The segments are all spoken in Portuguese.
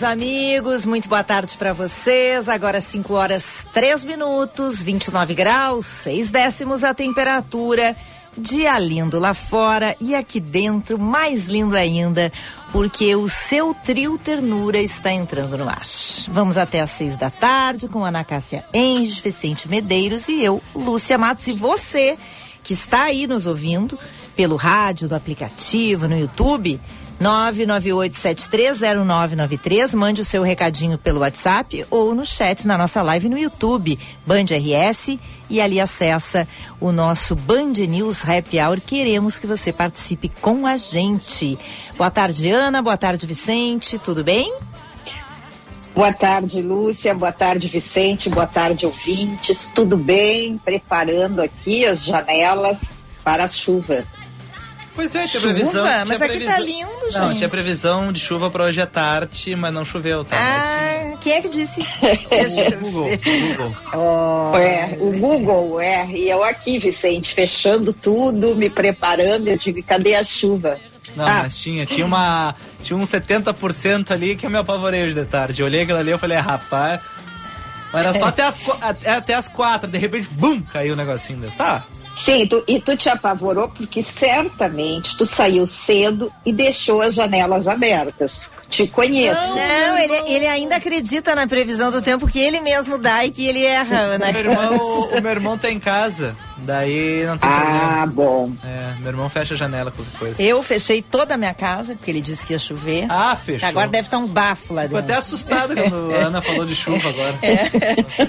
meus amigos, muito boa tarde para vocês. Agora 5 horas 3 minutos, 29 graus, 6 décimos a temperatura. Dia lindo lá fora e aqui dentro, mais lindo ainda, porque o seu trio ternura está entrando no ar. Vamos até às seis da tarde com Ana Cássia Enge, Vicente Medeiros e eu, Lúcia Matos. E você que está aí nos ouvindo pelo rádio, do aplicativo, no YouTube 998730993. Mande o seu recadinho pelo WhatsApp ou no chat na nossa live no YouTube, Band RS, e ali acessa o nosso Band News Happy Hour. Queremos que você participe com a gente. Boa tarde, Ana. Boa tarde, Vicente. Tudo bem? Boa tarde, Lúcia. Boa tarde, Vicente. Boa tarde, ouvintes. Tudo bem? Preparando aqui as janelas para a chuva. Pois é, tinha chuva? previsão. Mas tinha aqui previsão, tá lindo, gente. Não, tinha previsão de chuva para hoje à tarde, mas não choveu, tá? Ah, quem é que disse? Mas, Google, Google. Oh, É, o Google, é. E eu aqui, Vicente, fechando tudo, me preparando. Eu digo, cadê a chuva? Não, Ah. mas tinha, tinha uma. Tinha uns 70% ali que eu me apavorei hoje de tarde. Eu olhei aquilo ali e falei, rapaz. Mas era só até as, até, até as quatro, de repente, bum, caiu o negocinho. Tá. Sim, tu- e tu te apavorou porque certamente tu saiu cedo e deixou as janelas abertas. Te conheço. Não, ele, ele ainda acredita na previsão do tempo que ele mesmo dá e que ele erra, Ana. O meu irmão, o meu irmão tá em casa, daí não tem Ah, bom. problema. É, meu irmão fecha a janela, qualquer coisa. Eu fechei toda a minha casa, porque ele disse que ia chover. Ah, fechou. Agora deve estar um bafo lá dentro. até assustado quando a Ana falou de chuva agora.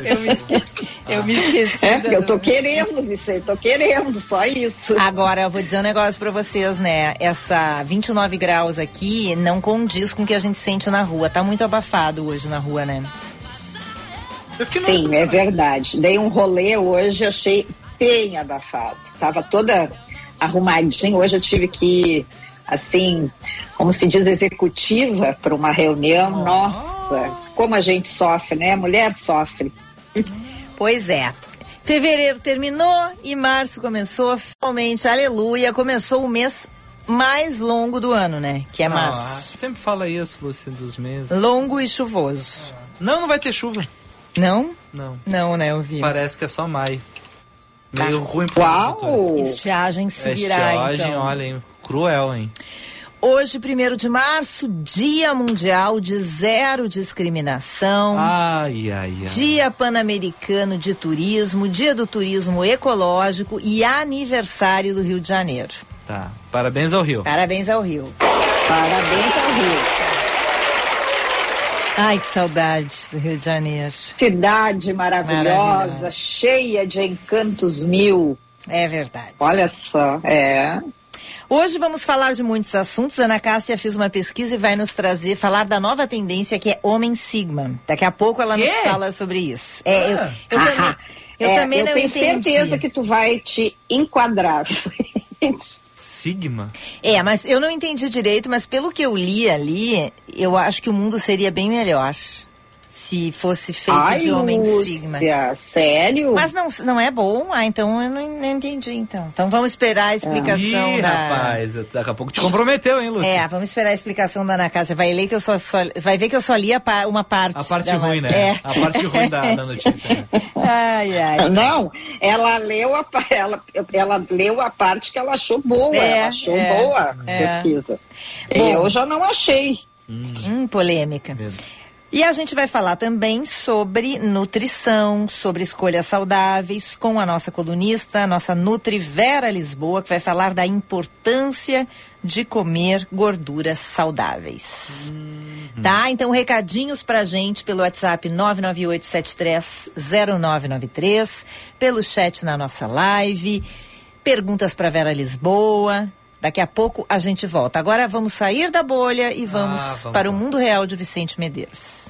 Eu me esqueci. Eu me esqueci. É, porque eu tô do- querendo, Vicente, tô querendo, só isso. Agora, eu vou dizer um negócio pra vocês, né? Essa 29 graus aqui não condiz com o que a gente sente na rua. Tá muito abafado hoje na rua, né? Eu fiquei no Sim, é verdade. Dei um rolê hoje, achei bem abafado. Tava toda arrumadinha. Hoje eu tive que ir, assim, como se diz, executiva para uma reunião. Nossa, como a gente sofre, né? A mulher sofre. Pois é. Fevereiro terminou e março começou. Finalmente, aleluia, começou o mês mais longo do ano, né? Que é Ah, março. sempre fala isso, Luciano, dos meses. Longo e chuvoso. Não, não vai ter chuva. Não? Não. Não, né, eu vi. Parece que é só maio. Meio ruim pro Uau! Estiagem seguirá, estiagem, então. olha, hein? Cruel, hein? Hoje, primeiro de março, Dia Mundial de Zero Discriminação. Ai, ai, ai. Dia Pan-Americano de Turismo, Dia do Turismo Ecológico e aniversário do Rio de Janeiro. Tá. Parabéns ao Rio. Parabéns ao Rio. Parabéns ao Rio. Ai, que saudade do Rio de Janeiro. Cidade maravilhosa, Maravilhosa. cheia de encantos mil. É verdade. Olha só, é. Hoje vamos falar de muitos assuntos. Ana Cássia fez uma pesquisa e vai nos trazer, falar da nova tendência que é Homem Sigma. Daqui a pouco ela Quê? nos fala sobre isso. É, eu, Ah. eu também, Aham. eu É, também eu não tenho entendi. certeza que tu vai te enquadrar. Sigma? É, mas eu não entendi direito, mas pelo que eu li ali, eu acho que o mundo seria bem melhor se fosse feito Ai, de Homem Lúcia, Sigma. sério? Mas não, não é bom? Ah, então eu não, não entendi, então. Então vamos esperar a explicação Ih, da... rapaz, daqui a pouco te comprometeu, hein, Lúcio? É, vamos esperar a explicação da Ana Cássia. Vai ler que eu só, só- vai ver que eu só li a pa- uma parte. A parte da ruim, né? É. A parte ruim da, da notícia. Né? Ai, ai. Não, ela leu a ela, ela leu a parte que ela achou boa, É, ela achou é, boa a é. pesquisa. Bom. Eu já não achei. Hum, polêmica. Medo. E a gente vai falar também sobre nutrição, sobre escolhas saudáveis, com a nossa colunista, a nossa Nutri Vera Lisboa, que vai falar da importância de comer gorduras saudáveis. Uhum. Tá? Então, recadinhos pra gente pelo WhatsApp 998730993, pelo chat na nossa live, perguntas para Vera Lisboa, Daqui a pouco a gente volta. Agora vamos sair da bolha e vamos, ah, vamos para lá. o mundo real de Vicente Medeiros.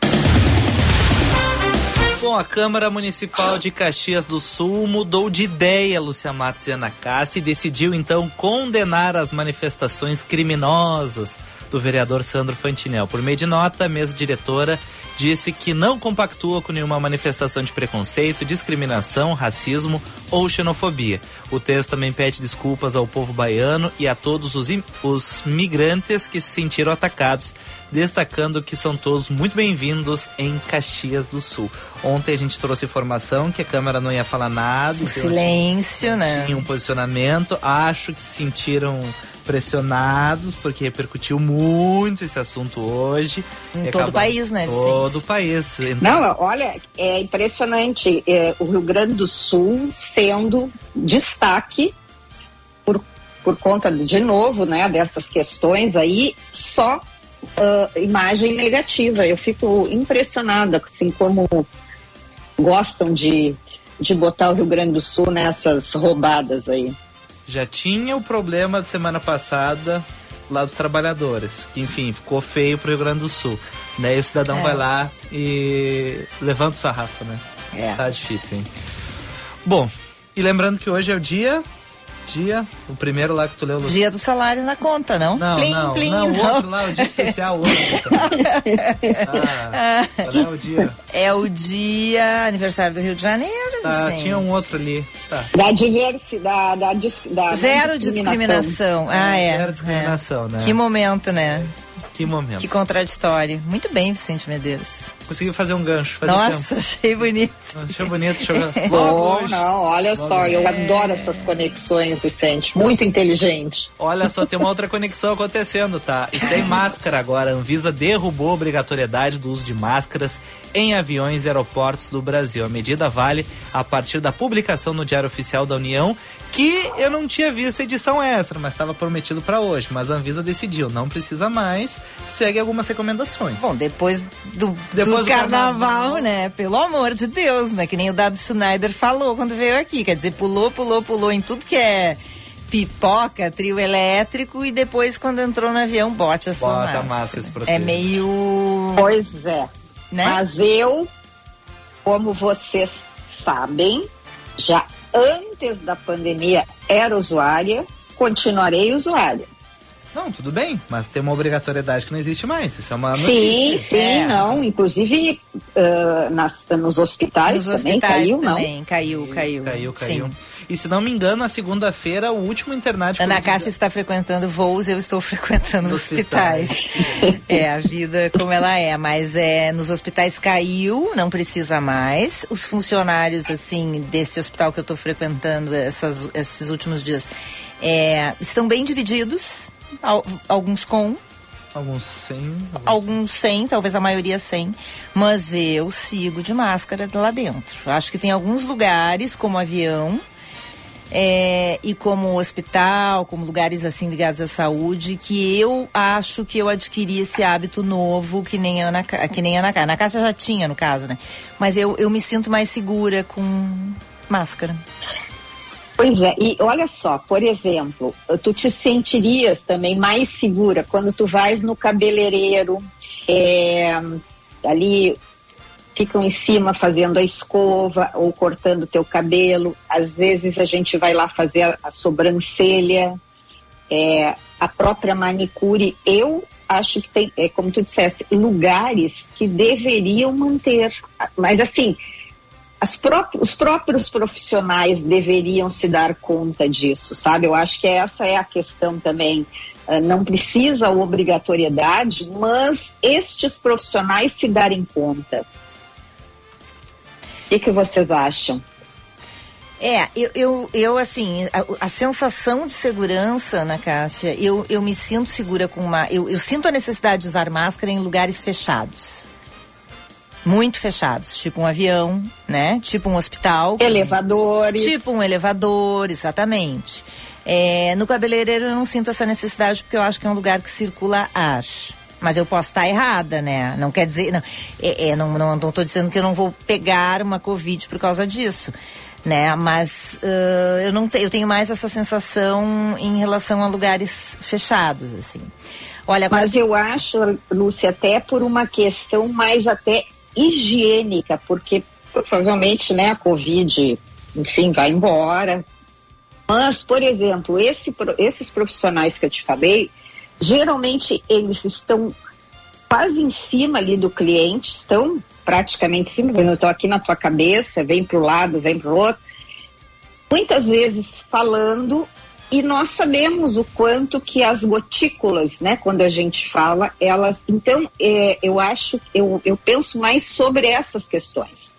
Bom, a Câmara Municipal de Caxias do Sul mudou de ideia, Lúcia Matos e Ana Cássia, e decidiu então condenar as manifestações criminosas do vereador Sandro Fantinel. Por meio de nota, a mesa diretora disse que não compactua com nenhuma manifestação de preconceito, discriminação, racismo ou xenofobia. O texto também pede desculpas ao povo baiano e a todos os, os migrantes que se sentiram atacados, destacando que são todos muito bem-vindos em Caxias do Sul. Ontem a gente trouxe informação que a Câmara não ia falar nada. O silêncio, né? Tinha um posicionamento. Acho que se sentiram pressionados, porque repercutiu muito esse assunto hoje. Em todo o país, né? Todo o país. Então... Não, olha, é impressionante. É, o Rio Grande do Sul sendo destaque por, por conta, de novo, né, dessas questões aí, só uh, imagem negativa. Eu fico impressionada, assim, como gostam de, de botar o Rio Grande do Sul nessas roubadas aí já tinha o problema da semana passada lá dos trabalhadores, que enfim, ficou feio pro Rio Grande do Sul. Daí o cidadão é. vai lá e levanta o sarrafo, né? É. Tá difícil, hein? Bom, e lembrando que hoje é o dia dia, o primeiro lá que tu leu. Lu... Dia do salário na conta, não? Não, plim, não, plim, não, não, o outro lá, o dia especial outro. ah, qual é o dia? É o dia aniversário do Rio de Janeiro, tá, Tinha um outro ali. Tá. Da diversidade, da, da, da, Zero discriminação. discriminação. Ah, é. Zero discriminação, é. né? Que momento, né? Que momento. Que contraditório. Muito bem, Vicente Medeiros conseguiu fazer um gancho. Nossa, tempo. achei bonito. Achei bonito jogar. Logo não, olha Logo só, eu adoro essas conexões, Vicente. Muito inteligente. Olha só, tem uma outra conexão acontecendo, tá? E sem máscara agora. A Anvisa derrubou a obrigatoriedade do uso de máscaras em aviões e aeroportos do Brasil. A medida vale a partir da publicação no Diário Oficial da União, que eu não tinha visto edição extra, mas estava prometido para hoje. Mas a Anvisa decidiu, não precisa mais, segue algumas recomendações. Bom, depois do, depois do, carnaval, carnaval, né? Pelo amor de Deus, né? Que nem o Dado Schneider falou quando veio aqui. Quer dizer, pulou, pulou, pulou em tudo que é pipoca, trio elétrico e depois quando entrou no avião bote a sua Bota máscara. máscara é meio... Pois é. Né? Mas eu, como vocês sabem, já antes da pandemia era usuária, continuarei usuária. Não, tudo bem, mas tem uma obrigatoriedade que não existe mais. Isso é uma notícia. Sim, sim, é. não. Inclusive uh, nas, nos hospitais nos também hospitais caiu, também, não? Caiu, caiu. Caiu, caiu. Sim. E se não me engano, na segunda-feira, o último internado. Ana Cássia está frequentando voos, eu estou frequentando hospitais. hospitais. é, a vida como ela é. Mas é, nos hospitais caiu, não precisa mais. Os funcionários, assim, desse hospital que eu estou frequentando essas, esses últimos dias, é, estão bem divididos. Alguns com Alguns sem. Alguns... alguns sem, talvez a maioria sem. Mas eu sigo de máscara lá dentro. Acho que tem alguns lugares, como avião, é, e como hospital, como lugares assim ligados à saúde, que eu acho que eu adquiri esse hábito novo que nem a Ana, que nem a Ana, Ana Cássia já tinha, no caso, né? Mas eu, eu me sinto mais segura com máscara. Pois é, e olha só, por exemplo, tu te sentirias também mais segura quando tu vais no cabeleireiro, é, ali ficam em cima fazendo a escova ou cortando teu cabelo. Às vezes a gente vai lá fazer a, a sobrancelha, é, a própria manicure. Eu acho que tem, é, como tu disseste, lugares que deveriam manter. Mas assim, os próprios profissionais deveriam se dar conta disso, sabe? Eu acho que essa é a questão também. Uh, não precisa obrigatoriedade, mas estes profissionais se darem conta que, que vocês acham? É, eu, eu, eu assim, a, a, sensação de segurança, na Cássia, eu, eu me sinto segura com uma. Eu, eu sinto a necessidade de usar máscara em lugares fechados. Muito fechados, tipo um avião, né? Tipo um hospital. Elevadores. Tipo um elevador, exatamente. É, no cabeleireiro eu não sinto essa necessidade porque eu acho que é um lugar que circula ar. Mas eu posso estar errada, né? Não quer dizer. Não, é, é, não, não, não tô dizendo que eu não vou pegar uma Covid por causa disso. Né? Mas uh, eu não te, eu tenho mais essa sensação em relação a lugares fechados, assim. Olha, agora... Mas eu acho, Lúcia, até por uma questão mais até higiênica, porque provavelmente né, a Covid, enfim, vai embora. Mas, por exemplo, esse, esses profissionais que eu te falei, geralmente eles estão quase em cima ali do cliente, estão praticamente em cima, estou aqui na tua cabeça, vem para o lado, vem para o outro. Muitas vezes falando e nós sabemos o quanto que as gotículas, né, quando a gente fala, elas. Então, é, eu acho, eu, eu penso mais sobre essas questões.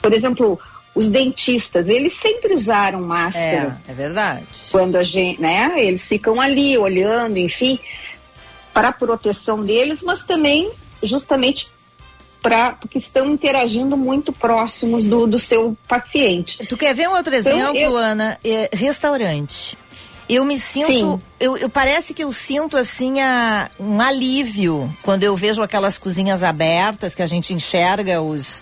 Por exemplo, os dentistas, eles sempre usaram máscara. É, é verdade. Quando a gente, né, eles ficam ali olhando, enfim, para a proteção deles, mas também justamente para porque estão interagindo muito próximos do, do seu paciente. Tu quer ver um outro então, exemplo, então, eu... Ana? É, restaurante. Eu me sinto, eu, eu, parece que eu sinto assim a, um alívio quando eu vejo aquelas cozinhas abertas que a gente enxerga os,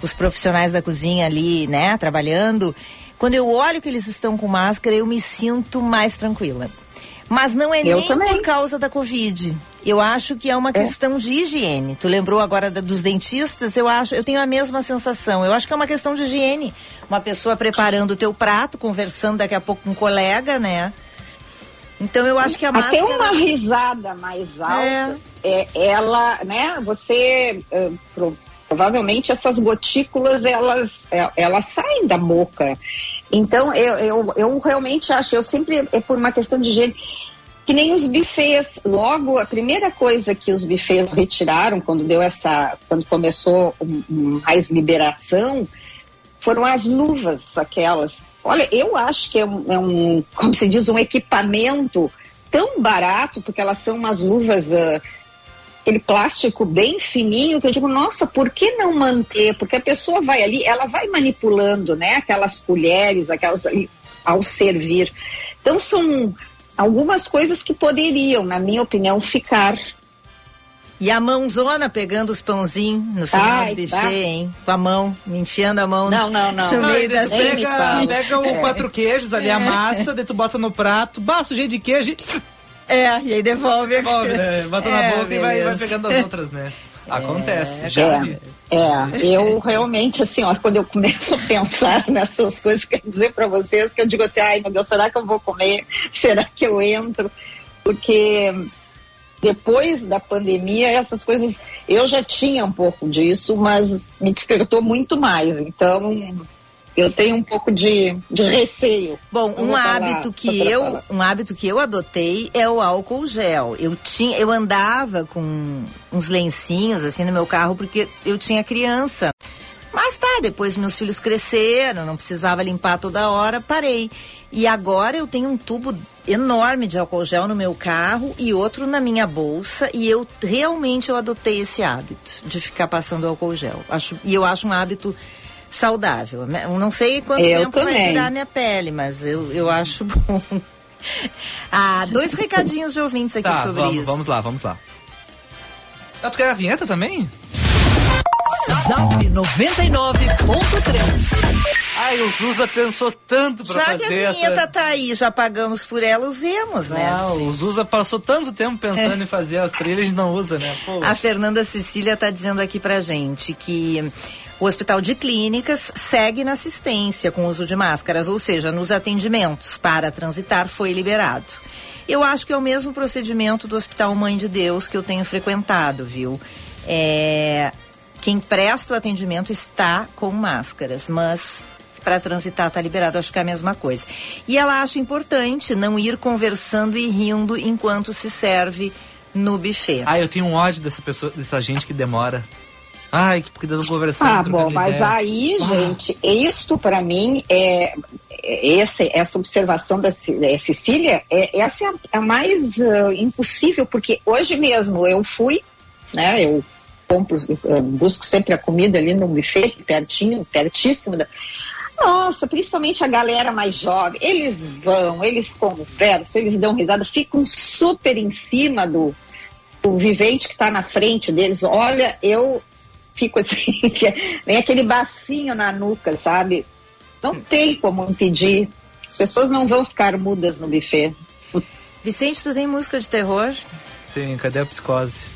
os profissionais da cozinha ali, né, trabalhando. Quando eu olho que eles estão com máscara, eu me sinto mais tranquila. Mas não é eu nem também. por causa da Covid. Eu acho que é uma é. questão de higiene. Tu lembrou agora da, dos dentistas? Eu acho, eu tenho a mesma sensação. Eu acho que é uma questão de higiene. Uma pessoa preparando o teu prato, conversando daqui a pouco com um colega, né? Então eu acho que a máscara... Até uma risada mais alta, é. é ela, né, você... Pro, provavelmente essas gotículas, elas, é, elas saem da boca. Então, eu, eu, eu realmente acho, eu sempre, é por uma questão de higiene, que nem os bufês. Logo, a primeira coisa que os bufês retiraram, quando deu essa, quando começou mais liberação, foram as luvas, aquelas Olha, eu acho que é um, é um, como se diz, um equipamento tão barato, porque elas são umas luvas, uh, aquele plástico bem fininho, que eu digo, nossa, por que não manter? Porque a pessoa vai ali, ela vai manipulando, né? Aquelas colheres, aquelas ao servir. Então são algumas coisas que poderiam, na minha opinião, ficar e a mãozona pegando os pãozinhos no final Ai, do buffet, tá. hein? Com a mão, enfiando a mão não, não, não. no meio da pega, pega o é. quatro queijos ali, a é. massa, daí tu bota no prato, basta jeito de queijo É, e aí devolve. Devolve, né? Bota é, na boca e vai, vai, pegando as outras, né? Acontece, é, já é, é, eu realmente, assim, ó, quando eu começo a pensar nessas coisas, quero dizer para vocês que eu digo assim, ai meu Deus, será que eu vou comer? Será que eu entro? Porque depois da pandemia, essas coisas, eu já tinha um pouco disso, mas me despertou muito mais. Então, eu tenho um pouco de, de receio. Bom, um hábito que eu, um hábito que eu adotei é o álcool gel. Eu tinha, eu andava com uns lencinhos assim no meu carro porque eu tinha criança. Mas tá, depois meus filhos cresceram, não precisava limpar toda hora, parei. E agora eu tenho um tubo enorme de álcool gel no meu carro e outro na minha bolsa e eu realmente eu adotei esse hábito de ficar passando álcool gel. Acho, e eu acho um hábito saudável. Né? Não sei quanto eu tempo também. vai durar minha pele, mas eu, eu acho bom. ah, dois recadinhos de ouvintes aqui tá, sobre vamos, isso. Vamos lá, vamos lá. Ah, tu quer a vinheta também? Zap 99.3 Ai, o Zusa pensou tanto pra já fazer Já que a vinheta essa... tá aí, já pagamos por ela, usemos, né? Não, o Zusa passou tanto tempo pensando é. em fazer as trilhas e não usa, né? Pô. A Fernanda Cecília tá dizendo aqui pra gente que o Hospital de Clínicas segue na assistência com uso de máscaras, ou seja, nos atendimentos para transitar foi liberado. Eu acho que é o mesmo procedimento do Hospital Mãe de Deus que eu tenho frequentado, viu? É, quem presta o atendimento está com máscaras, mas para transitar está liberado, acho que é a mesma coisa. E ela acha importante não ir conversando e rindo enquanto se serve no buffet. Ah, eu tenho um ódio dessa pessoa, dessa gente que demora. Ai, que porque não conversando. Ah, bom, mas ideia. aí, ah. gente, isto para mim é, é essa, essa observação da, da Cecília, é, essa é a, a mais uh, impossível, porque hoje mesmo eu fui, né, eu compro, uh, busco sempre a comida ali no buffet, pertinho, pertíssimo da, nossa, principalmente a galera mais jovem, eles vão, eles conversam, eles dão risada, ficam super em cima do, do vivente que está na frente deles. Olha, eu fico assim, vem aquele bafinho na nuca, sabe? Não tem como impedir. As pessoas não vão ficar mudas no buffet. Vicente, tu tem música de terror? Tem, cadê a psicose?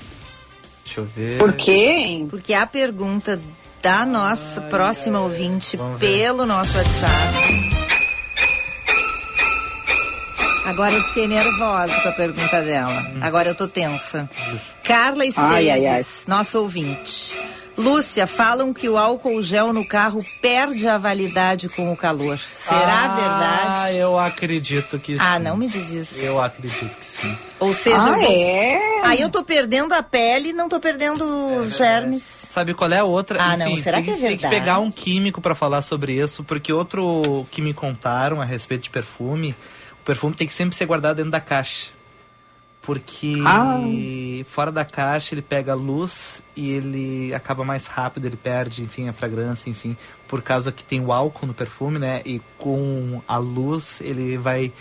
Deixa eu ver. Por quê? Porque a pergunta da nossa ai, próxima ai, ouvinte pelo nosso WhatsApp. Agora eu fiquei nervosa com a pergunta dela. Hum. Agora eu tô tensa. Carla Esteves, nosso ouvinte. Lúcia, falam que o álcool gel no carro perde a validade com o calor. Será ah, verdade? Ah, eu acredito que sim. Ah, não me diz isso. Eu acredito que sim. Ou seja, ah, é? aí eu tô perdendo a pele e não tô perdendo os é, germes. Sabe qual é a outra? Ah, Enfim, não, será tem, que é verdade? Tem que pegar um químico para falar sobre isso, porque outro que me contaram a respeito de perfume, o perfume tem que sempre ser guardado dentro da caixa porque ah. fora da caixa ele pega luz e ele acaba mais rápido, ele perde, enfim, a fragrância, enfim, por causa que tem o álcool no perfume, né? E com a luz ele vai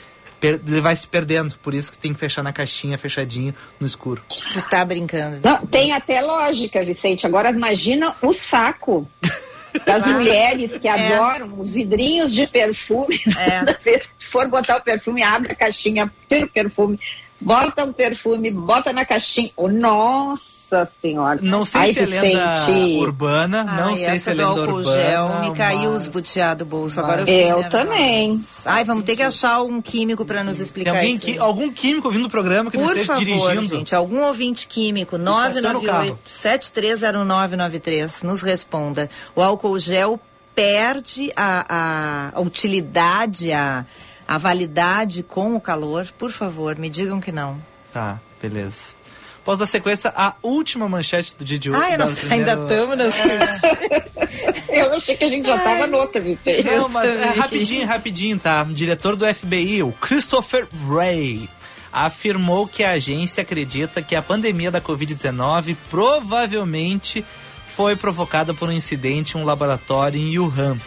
ele vai se perdendo, por isso que tem que fechar na caixinha, fechadinho, no escuro. Tu tá brincando. Não, tem até lógica, Vicente. Agora imagina o saco das mulheres que é. adoram os vidrinhos de perfume. É. Toda vez que for botar o perfume, abre a caixinha, tira o perfume bota um perfume, bota na caixinha. Oh, nossa senhora. Não sei Ai, se é lenda urbana, Ai, não sei se é lenda urbana. Gel, me caiu os butiá do bolso. Agora eu, eu também. Ai, vamos ter que achar um químico para nos explicar Tem alguém isso. Que, algum químico ouvindo o programa que Por esteja favor, dirigindo. gente, algum ouvinte químico, 998-730993, nos responda. O álcool gel perde a, a, a utilidade, a a validade com o calor, por favor, me digam que não. Tá, beleza. Posso dar sequência à última manchete do dia de hoje? Ah, nós ainda estamos nas... É. Eu achei que a gente já estava no outro. Não, mas é, rapidinho, rapidinho, tá? O diretor do FBI, o Christopher Wray, afirmou que a agência acredita que a pandemia da Covid-19 provavelmente foi provocada por um incidente em um laboratório em Wuhan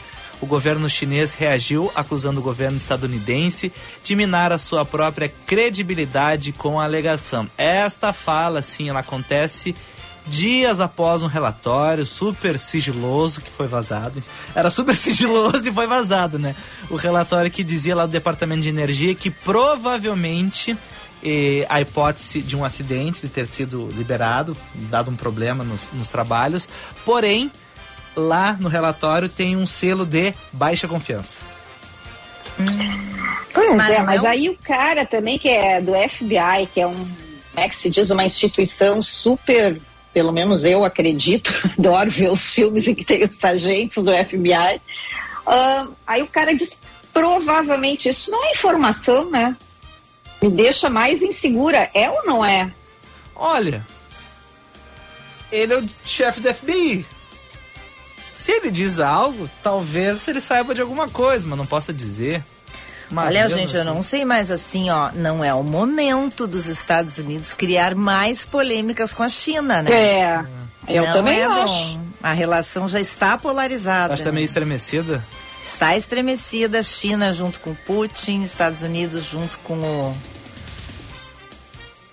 o governo chinês reagiu acusando o governo estadunidense de minar a sua própria credibilidade com a alegação. Esta fala, sim, ela acontece dias após um relatório super sigiloso que foi vazado. Era super sigiloso e foi vazado, né? O relatório que dizia lá do Departamento de Energia que provavelmente eh, a hipótese de um acidente, de ter sido liberado, dado um problema nos, nos trabalhos, porém lá no relatório tem um selo de baixa confiança. Pois mas é, mas aí o cara também que é do FBI, que é um, como é que se diz, uma instituição super, pelo menos eu acredito, adoro ver os filmes em que tem os agentes do FBI. Uh, aí o cara diz, provavelmente isso não é informação, né? Me deixa mais insegura, é ou não é? Olha, ele é o chefe do FBI se ele diz algo, talvez ele saiba de alguma coisa, mas não possa dizer. Olha, gente, assim. eu não sei, mas assim, ó, não é o momento dos Estados Unidos criar mais polêmicas com a China, né? É. Eu não também é acho. Bom. A relação já está polarizada. Acho que tá meio estremecida. Está estremecida, China junto com Putin, Estados Unidos junto com o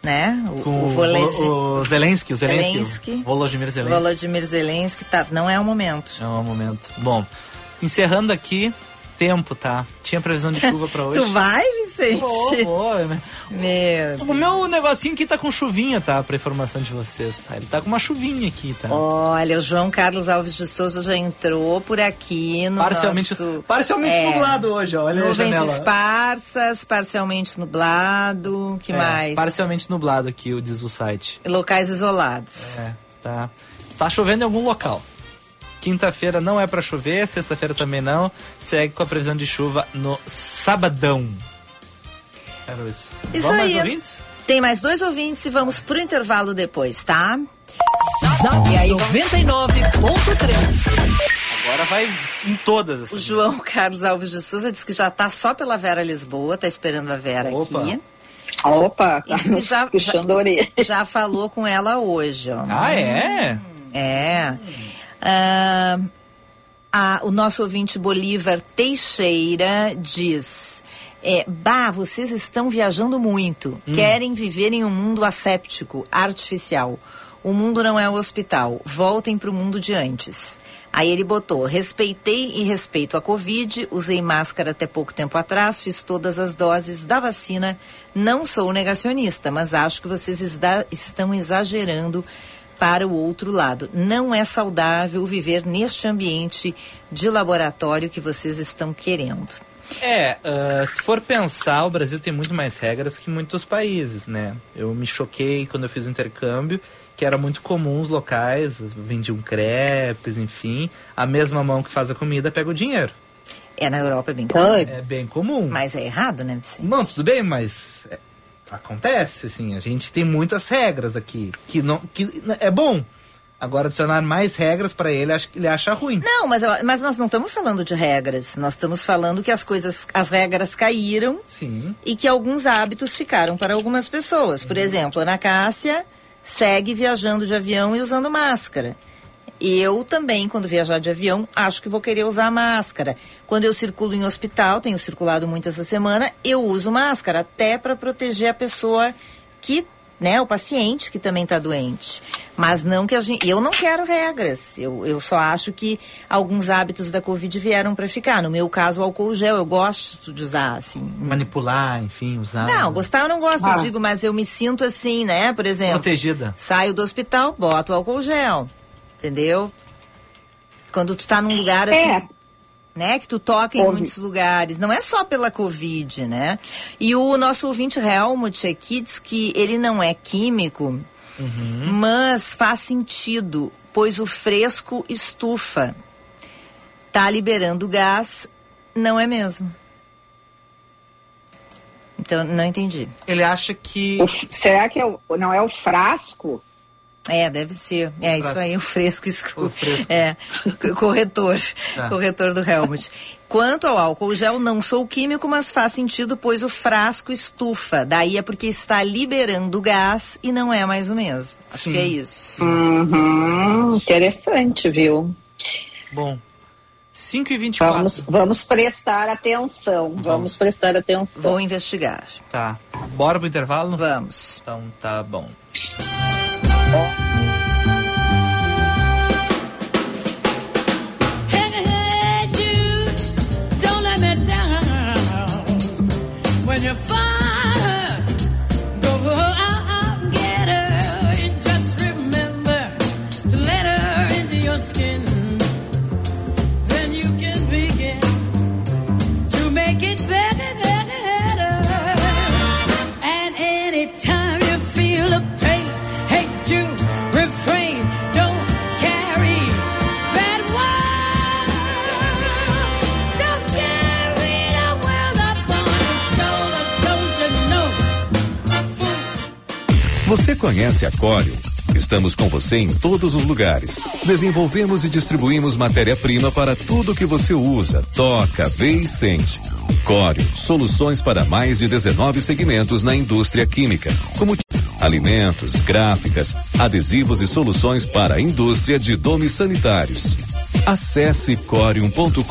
né? O, Com o, o, o Zelensky, o Zelensky, Zelensky, Volodymyr Zelensky. Volodymyr Zelensky, tá, não é o momento. Não é o momento. Bom, encerrando aqui, tempo, tá? Tinha previsão de chuva pra hoje. tu vai, Vicente? Vou, vou, né? Meu o meu negocinho aqui tá com chuvinha, tá? Pra informação de vocês, tá? Ele tá com uma chuvinha aqui, tá? Olha, o João Carlos Alves de Souza já entrou por aqui no parcialmente, nosso... Parcialmente é, nublado hoje, ó. Olha Nuvens esparsas, parcialmente nublado, que é, mais? Parcialmente nublado aqui, diz o site. Locais isolados. É, tá. Tá chovendo em algum local. Quinta-feira não é para chover, sexta-feira também não. Segue com a previsão de chuva no sabadão. Era isso. Isso Vamos aí. mais ouvintes? Tem mais dois ouvintes e vamos pro intervalo depois, tá? Zap 99.3. Agora vai em todas. O João Carlos Alves de Souza disse que já tá só pela Vera Lisboa, tá esperando a Vera Opa. aqui. Opa, tá já, puxando a orelha. Já falou com ela hoje, ó. Ah, é? É. Ah, a- o nosso ouvinte Bolívar Teixeira diz. É, bah, vocês estão viajando muito. Querem viver em um mundo asséptico, artificial. O mundo não é o hospital. Voltem para o mundo de antes. Aí ele botou: respeitei e respeito a Covid, usei máscara até pouco tempo atrás, fiz todas as doses da vacina. Não sou negacionista, mas acho que vocês estão exagerando para o outro lado. Não é saudável viver neste ambiente de laboratório que vocês estão querendo. É, ah, se for pensar, o Brasil tem muito mais regras que muitos países, né? Eu me choquei quando eu fiz o intercâmbio, que era muito comum os locais, vendiam crepes, enfim. A mesma mão que faz a comida pega o dinheiro. É na Europa é bem Ai, É bem comum. Mas é errado, né, Vicente? Não, tudo bem, mas acontece, assim. A gente tem muitas regras aqui, que, não, que é bom. Agora, adicionar mais regras para ele, acho que ele acha ruim. Não, mas, mas nós não estamos falando de regras. Nós estamos falando que as coisas, as regras caíram Sim. e que alguns hábitos ficaram para algumas pessoas. Por exemplo, Ana Cássia segue viajando de avião e usando máscara. Eu também, quando viajar de avião, acho que vou querer usar máscara. Quando eu circulo em hospital, tenho circulado muito essa semana, eu uso máscara até para proteger a pessoa que, né, o paciente que também está doente. Mas não que a gente, eu não quero regras. Eu, eu só acho que alguns hábitos da Covid vieram para ficar. No meu caso, o álcool gel, eu gosto de usar assim. Manipular, enfim, usar. Não, gostar eu não gosto, Ah. eu digo, mas eu me sinto assim, né? Por exemplo, Protegida. saio do hospital, boto álcool gel. Entendeu? Quando tu tá num lugar assim, é, né? Que tu toca em muitos lugares. Não é só pela Covid, né? E o nosso ouvinte Helmut aqui diz que ele não é químico, mas faz sentido, pois o fresco estufa. Tá liberando gás, não é mesmo? Então, não entendi. Ele acha que. o será que é o- não é o frasco? É, deve ser. É isso aí, o fresco escuro. O fresco. É, corretor. Tá. Corretor do Helmut. Quanto ao álcool gel, não sou químico, mas faz sentido, pois o frasco estufa. Daí é porque está liberando gás e não é mais o mesmo. Acho Sim. que é isso. Uhum, interessante, viu? Bom. 5 e 24 Vamos, vamos prestar atenção. Vamos, prestar atenção. Vou investigar. Tá. Bora pro intervalo? Vamos. Então tá bom. あ Você conhece a Corium? Estamos com você em todos os lugares. Desenvolvemos e distribuímos matéria-prima para tudo que você usa, toca, vê e sente. Corium, soluções para mais de 19 segmentos na indústria química, como alimentos, gráficas, adesivos e soluções para a indústria de domes sanitários. Acesse corium.com.br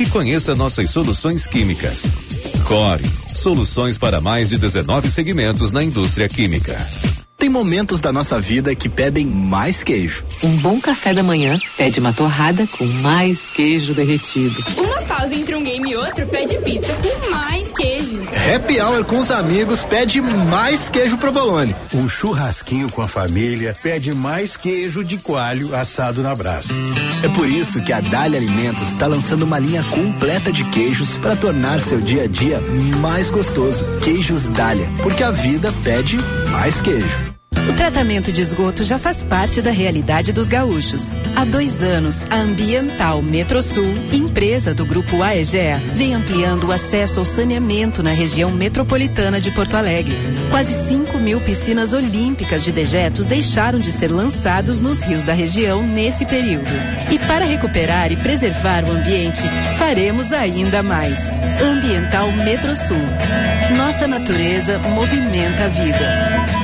e conheça nossas soluções químicas. Corium, soluções para mais de 19 segmentos na indústria química. Tem momentos da nossa vida que pedem mais queijo. Um bom café da manhã pede uma torrada com mais queijo derretido. Uma pausa entre um game e outro pede pizza com mais queijo. Happy Hour com os amigos pede mais queijo provolone. Um churrasquinho com a família pede mais queijo de coalho assado na brasa. É por isso que a Dália Alimentos está lançando uma linha completa de queijos para tornar seu dia a dia mais gostoso. Queijos Dália, porque a vida pede mais queijo. O tratamento de esgoto já faz parte da realidade dos gaúchos. Há dois anos, a Ambiental Metrosul, empresa do Grupo AEGEA, vem ampliando o acesso ao saneamento na região metropolitana de Porto Alegre. Quase 5 mil piscinas olímpicas de dejetos deixaram de ser lançados nos rios da região nesse período. E para recuperar e preservar o ambiente, faremos ainda mais. Ambiental Metrosul. Nossa natureza movimenta a vida.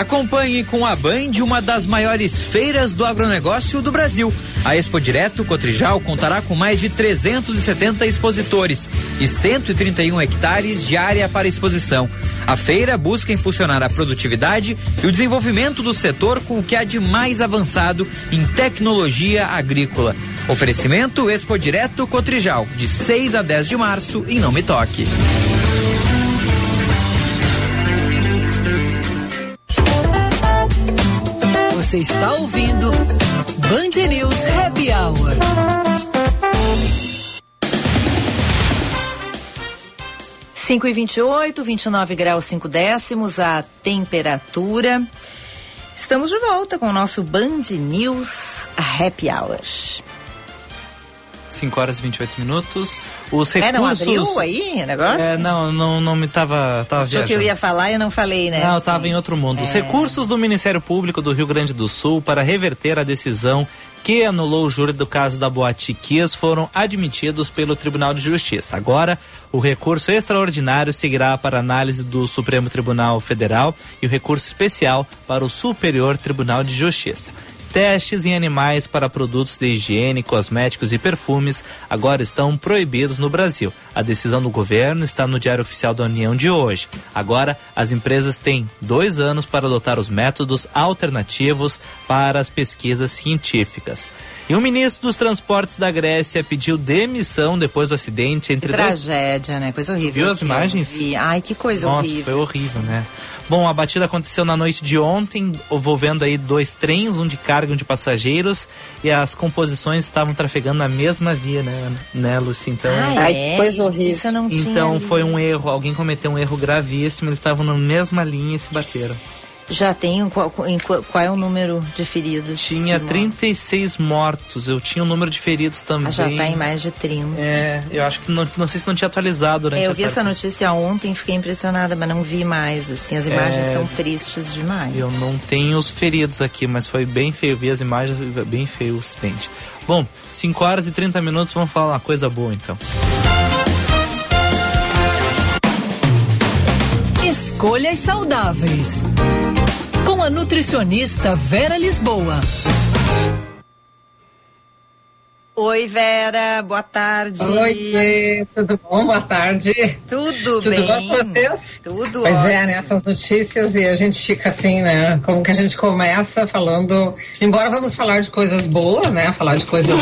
Acompanhe com a Band uma das maiores feiras do agronegócio do Brasil. A Expo Direto Cotrijal contará com mais de 370 expositores e 131 hectares de área para exposição. A feira busca impulsionar a produtividade e o desenvolvimento do setor com o que há de mais avançado em tecnologia agrícola. Oferecimento Expo Direto Cotrijal, de 6 a 10 de março, em Não Me Toque. Você está ouvindo Band News Happy Hour. Cinco e vinte e oito, 29 graus 5 décimos a temperatura. Estamos de volta com o nosso Band News Happy Hour. 5 horas e 28 minutos. Os É, não recursos. abriu aí o negócio? É, não, não, não me tava, tava Achou que eu viajando. ia falar e não falei, né? Não, eu estava em outro mundo. Os É. recursos do Ministério Público do Rio Grande do Sul para reverter a decisão que anulou o júri do caso da Boate Kiss foram admitidos pelo Tribunal de Justiça. Agora, o recurso extraordinário seguirá para análise do Supremo Tribunal Federal e o recurso especial para o Superior Tribunal de Justiça. Testes em animais para produtos de higiene, cosméticos e perfumes agora estão proibidos no Brasil. A decisão do governo está no Diário Oficial da União de hoje. Agora, as empresas têm dois anos para adotar os métodos alternativos para as pesquisas científicas. E o ministro dos Transportes da Grécia pediu demissão depois do acidente Que entre dois tragédia, né? Coisa horrível. Viu as imagens? Vi. Ai, que coisa Nossa, horrível. foi horrível, né? Bom, a batida aconteceu na noite de ontem, envolvendo aí dois trens, um de carga e um de passageiros, e as composições estavam trafegando na mesma via, né, né Lucy? Então, Ai, é? Isso eu não tinha então foi um erro, alguém cometeu um erro gravíssimo, eles estavam na mesma linha e se bateram. Já tem qual, qual, é o número de feridos? Tinha Simone? 36 mortos, eu tinha o número de feridos também. Ah, já tá em mais de 30. É, eu acho que não, não sei se não tinha atualizado durante É, eu vi essa notícia ontem, fiquei impressionada, mas não vi mais, assim, as imagens É. são tristes demais. Eu não tenho os feridos aqui, mas foi bem feio. Vi as imagens, bem feio o acidente. Bom, 5 horas e 30 minutos, vamos falar uma coisa boa então. Escolhas saudáveis. Com a nutricionista Vera Lisboa. Oi, Vera, boa tarde. Oi, tudo bom? Boa tarde. Tudo, Tudo bem? bom com vocês? Tudo Pois é, ótimo. né? Essas notícias e a gente fica assim, né? Como que a gente começa falando. Embora vamos falar de coisas boas, né? Falar de coisas.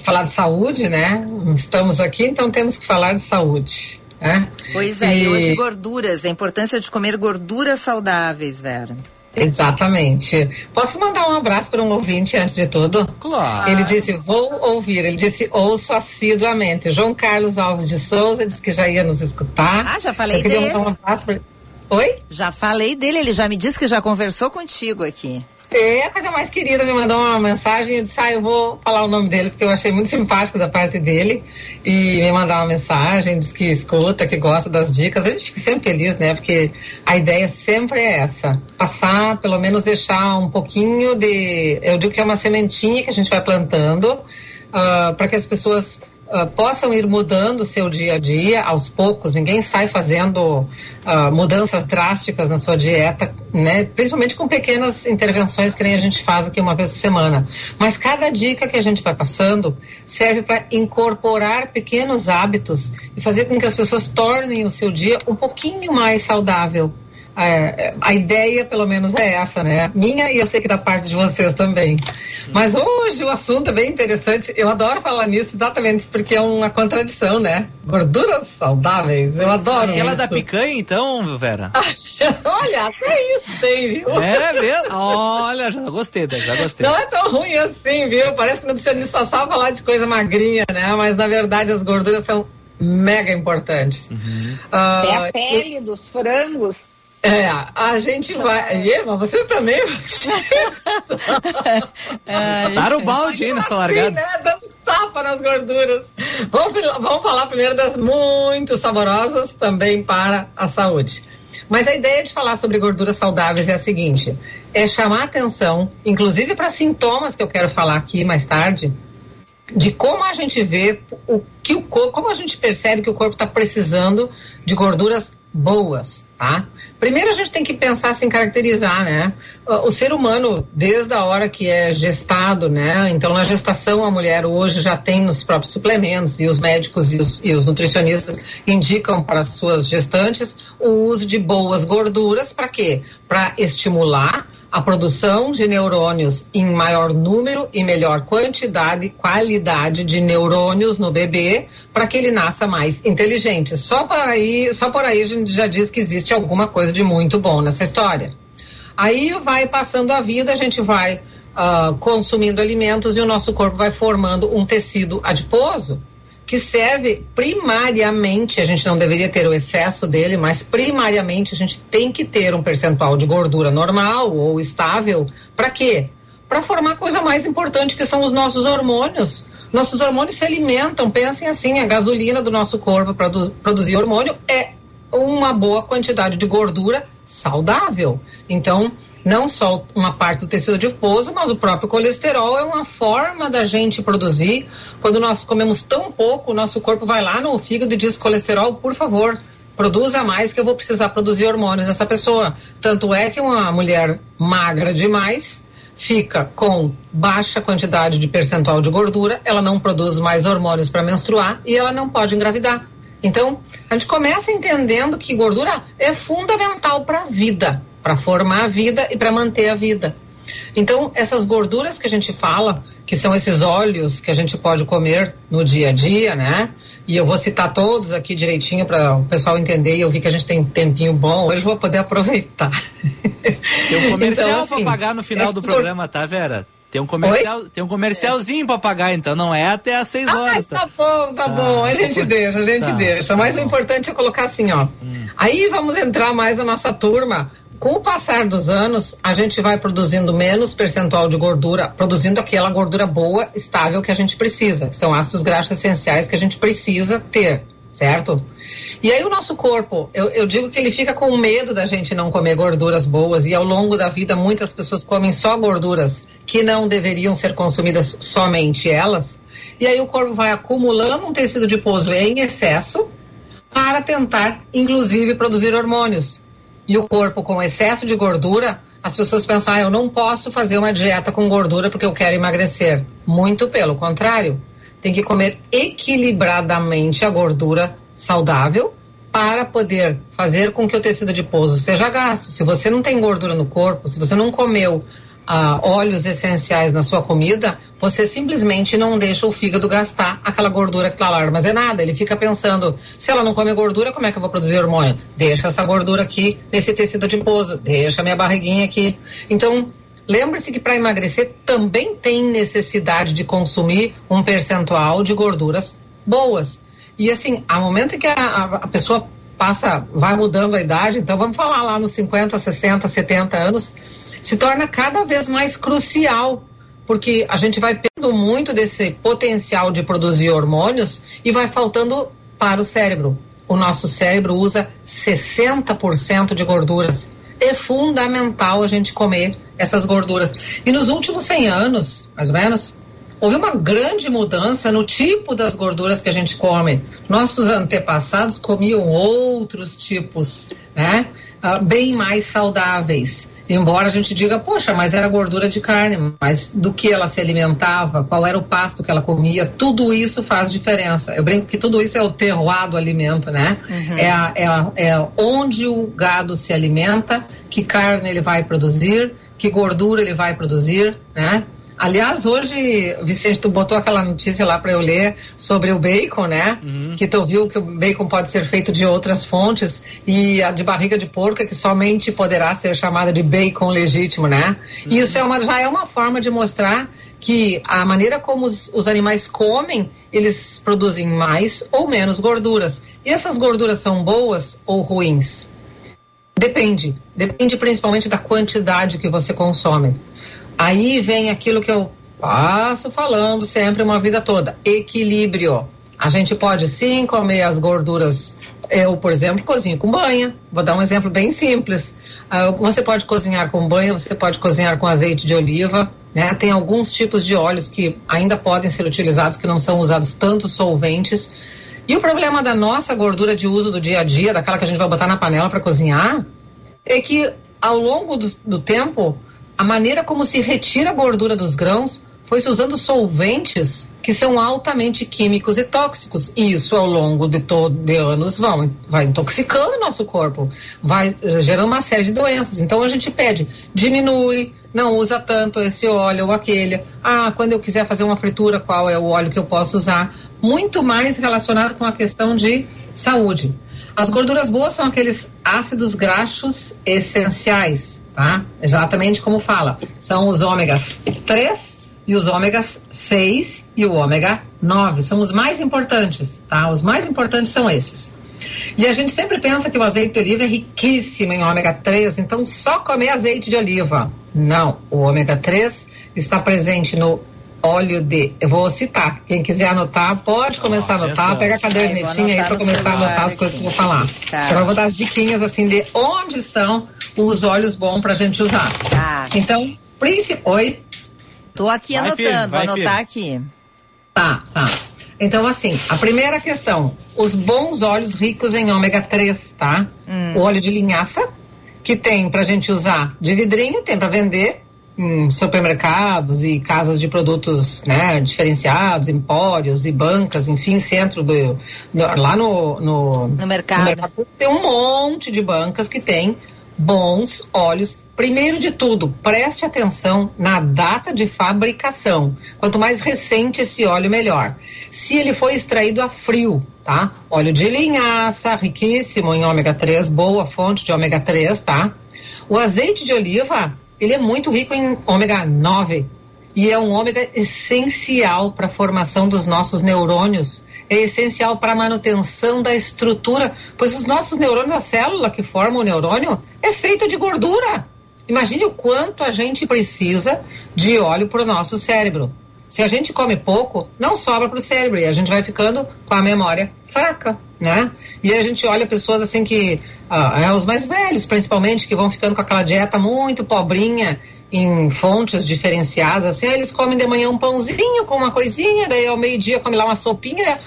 Falar de saúde, né? Estamos aqui, então temos que falar de saúde. Né? Pois é, e hoje gorduras, a importância de comer gorduras saudáveis, Vera. Exatamente. Posso mandar um abraço para um ouvinte antes de tudo? Claro. Ele disse, vou ouvir. Ele disse, ouço assiduamente. João Carlos Alves de Souza disse que já ia nos escutar. Ah, já falei Eu queria dele. mandar um abraço pra... Oi? Já falei dele, ele já me disse que já conversou contigo aqui. É a coisa mais querida, me mandou uma mensagem eu disse, ah, eu vou falar o nome dele, porque eu achei muito simpático da parte dele. E me mandar uma mensagem, diz que escuta, que gosta das dicas. A gente fica sempre feliz, né? Porque a ideia sempre é essa. Passar, pelo menos deixar um pouquinho de. Eu digo que é uma sementinha que a gente vai plantando, para que as pessoas. Ah, possam ir mudando o seu dia a dia aos poucos. Ninguém sai fazendo ah, mudanças drásticas na sua dieta, né? Principalmente com pequenas intervenções que nem a gente faz aqui uma vez por semana. Mas cada dica que a gente vai passando serve para incorporar pequenos hábitos e fazer com que as pessoas tornem o seu dia um pouquinho mais saudável. É, a ideia, pelo menos, é essa, né? Minha e eu sei que da parte de vocês também. Mas hoje o assunto é bem interessante. Eu adoro falar nisso exatamente porque é uma contradição, né? Gorduras saudáveis. Eu adoro Aquela isso. da picanha, então, Vera? Olha, até isso tem, viu? É mesmo? Olha, já gostei, já gostei. Não é tão ruim assim, viu? Parece que o nutricionista só sabe falar de coisa magrinha, né? Mas na verdade as gorduras são mega importantes. Ah, É a pele dos frangos. É, a gente vai. Mas vocês também. Taram o balde aí nessa Assim, largada. né? Dando tapa nas gorduras. Vamos, vamos falar primeiro das muito saborosas também para a saúde. Mas a ideia de falar sobre gorduras saudáveis é a seguinte: é chamar atenção, inclusive para sintomas que eu quero falar aqui mais tarde, de como a gente vê o que o corpo, como a gente percebe que o corpo está precisando de gorduras boas, tá? Primeiro a gente tem que pensar assim, caracterizar, né? O o ser humano, desde a hora que é gestado, né? Então na gestação a mulher hoje já tem nos próprios suplementos e os médicos e os, e os nutricionistas indicam para as suas gestantes o uso de boas gorduras para quê? Para estimular a produção de neurônios em maior número e melhor quantidade e qualidade de neurônios no bebê para que ele nasça mais inteligente. Só por aí, só por aí a gente já diz que existe alguma coisa de muito bom nessa história. Aí vai passando a vida, a gente vai ah, consumindo alimentos e o nosso corpo vai formando um tecido adiposo que serve primariamente, a gente não deveria ter o excesso dele, mas primariamente a gente tem que ter um percentual de gordura normal ou estável. Para quê? Para formar a coisa mais importante que são os nossos hormônios. Nossos hormônios se alimentam, pensem assim, a gasolina do nosso corpo para produzir hormônio é uma boa quantidade de gordura saudável. Então, não só uma parte do tecido adiposo, mas o próprio colesterol é uma forma da gente produzir. Quando nós comemos tão pouco, o nosso corpo vai lá no fígado e diz: colesterol, por favor, produza mais que eu vou precisar produzir hormônios nessa pessoa. Tanto é que uma mulher magra demais fica com baixa quantidade de percentual de gordura, ela não produz mais hormônios para menstruar e ela não pode engravidar. Então, a gente começa entendendo que gordura é fundamental para a vida, para formar a vida e para manter a vida. Então, essas gorduras que a gente fala, que são esses óleos que a gente pode comer no dia a dia, né? E eu vou citar todos aqui direitinho para o pessoal entender. E eu vi que a gente tem um tempinho bom, hoje eu vou poder aproveitar. Tem um comercial Então, assim, pagar no final do programa, tá, Vera? Tem um comercial, tem um comercialzinho pra pagar, então não é até às 6 horas. Tá bom, tá bom. A gente deixa, a gente Tá, deixa. Mas o importante é colocar assim, ó. Aí vamos entrar mais na nossa turma. Com o passar dos anos, a gente vai produzindo menos percentual de gordura, produzindo aquela gordura boa, estável que a gente precisa, são ácidos graxos essenciais que a gente precisa ter, certo? E aí o nosso corpo, eu, eu digo que ele fica com medo da gente não comer gorduras boas e ao longo da vida muitas pessoas comem só gorduras que não deveriam ser consumidas somente elas. E aí o corpo vai acumulando um tecido adiposo em excesso para tentar, inclusive, produzir hormônios. E o corpo com excesso de gordura, as pessoas pensam, ah, eu não posso fazer uma dieta com gordura porque eu quero emagrecer. Muito pelo contrário. Tem que comer equilibradamente a gordura saudável para poder fazer com que o tecido adiposo seja gasto. Se você não tem gordura no corpo, se você não comeu ah, óleos essenciais na sua comida, você simplesmente não deixa o fígado gastar aquela gordura que está lá armazenada. Ele fica pensando, se ela não come gordura, como é que eu vou produzir hormônio? Deixa essa gordura aqui nesse tecido adiposo, deixa minha barriguinha aqui. Então, lembre-se que para emagrecer também tem necessidade de consumir um percentual de gorduras boas. E assim, ao momento que a, a, pessoa passa, vai mudando a idade, então vamos falar lá nos 50, 60, 70 anos, se torna cada vez mais crucial, porque a gente vai perdendo muito desse potencial de produzir hormônios e vai faltando para o cérebro. O nosso cérebro usa 60% de gorduras. É fundamental a gente comer essas gorduras. E nos últimos 100 anos, mais ou menos, houve uma grande mudança no tipo das gorduras que a gente come. Nossos antepassados comiam outros tipos, né? Ah, bem mais saudáveis. Embora a gente diga, poxa, mas era gordura de carne, mas do que ela se alimentava, qual era o pasto que ela comia, tudo isso faz diferença. Eu brinco que tudo isso é o terroir do alimento, né? Uhum. É, a, é, a, é onde o gado se alimenta, que carne ele vai produzir, que gordura ele vai produzir, né? Aliás, hoje, Vicente, tu botou aquela notícia lá para eu ler sobre o bacon, né? Que tu viu que o bacon pode ser feito de outras fontes e a de barriga de porco é que somente poderá ser chamada de bacon legítimo, né? E isso é uma, já é uma forma de mostrar que a maneira como os, os animais comem, eles produzem mais ou menos gorduras. E essas gorduras são boas ou ruins? Depende. Depende principalmente da quantidade que você consome. Aí vem aquilo que eu passo falando sempre uma vida toda: equilíbrio. A gente pode sim comer as gorduras. Eu, por exemplo, cozinho com banha. Vou dar um exemplo bem simples. Ah, você pode cozinhar com banha, você pode cozinhar com azeite de oliva. Né? Tem alguns tipos de óleos que ainda podem ser utilizados, que não são usados tanto solventes. E o problema da nossa gordura de uso do dia a dia, daquela que a gente vai botar na panela para cozinhar, é que ao longo do, do tempo, a maneira como se retira a gordura dos grãos foi se usando solventes que são altamente químicos e tóxicos. E isso ao longo de, de anos vão, vai intoxicando o nosso corpo, vai eh, gerando uma série de doenças. Então a gente pede, diminui, não usa tanto esse óleo ou aquele. Ah, quando eu quiser fazer uma fritura, qual é o óleo que eu posso usar? Muito mais relacionado com a questão de saúde. As gorduras boas são aqueles ácidos graxos essenciais, tá? Exatamente como fala. São os ômegas 3 e os ômegas 6 e o ômega 9. São os mais importantes, tá? Os mais importantes são esses. E a gente sempre pensa que o azeite de oliva é riquíssimo em ômega 3, então só comer azeite de oliva. Não, o ômega 3 está presente no óleo de. Eu vou citar. Quem quiser anotar, pode começar a anotar. Pega a cadernetinha aí para começar a anotar as coisas que eu vou falar. Tá. Agora eu vou dar as diquinhas assim de onde estão os óleos bons para a gente usar. Tá. Então, principal. Oi? Tô aqui Vai, anotando, filho, vou vai, anotar filho. aqui. Tá, tá. Então, assim, a primeira questão: os bons óleos ricos em ômega 3, tá? O óleo de linhaça, que tem pra gente usar de vidrinho, tem pra vender em supermercados e casas de produtos né, diferenciados, empórios e bancas, enfim, centro do. do- lá no, no, no mercado. Tem um monte de bancas que tem bons óleos. Primeiro de tudo, preste atenção na data de fabricação. Quanto mais recente esse óleo, melhor. Se ele foi extraído a frio, tá? Óleo de linhaça, riquíssimo em ômega 3, boa fonte de ômega 3, tá? O azeite de oliva, ele é muito rico em ômega 9 e é um ômega essencial para a formação dos nossos neurônios. É essencial para a manutenção da estrutura, pois os nossos neurônios, a célula que forma o neurônio, é feita de gordura. Imagine o quanto a gente precisa de óleo para o nosso cérebro. Se a gente come pouco, não sobra para o cérebro e a gente vai ficando com a memória fraca, né? E a gente olha pessoas assim que, ah, é, os mais velhos principalmente, que vão ficando com aquela dieta muito pobrinha em fontes diferenciadas, assim, eles comem de manhã um pãozinho com uma coisinha, daí ao meio-dia come lá uma sopinha,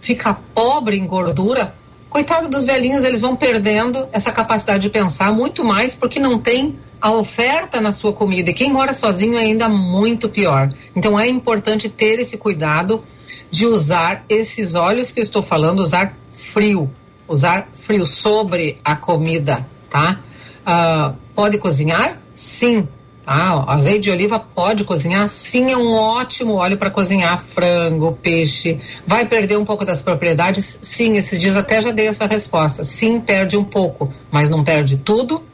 fica pobre em gordura. Coitado dos velhinhos, eles vão perdendo essa capacidade de pensar muito mais porque não tem a oferta na sua comida. E quem mora sozinho é ainda muito pior. Então é importante ter esse cuidado de usar esses óleos que eu estou falando, usar frio, usar frio sobre a comida, tá? Ah, pode cozinhar? Sim. Ah, azeite de oliva pode cozinhar? Sim, é um ótimo óleo para cozinhar frango, peixe. Vai perder um pouco das propriedades? Sim, esses dias até já dei essa resposta. Sim, perde um pouco, mas não perde tudo.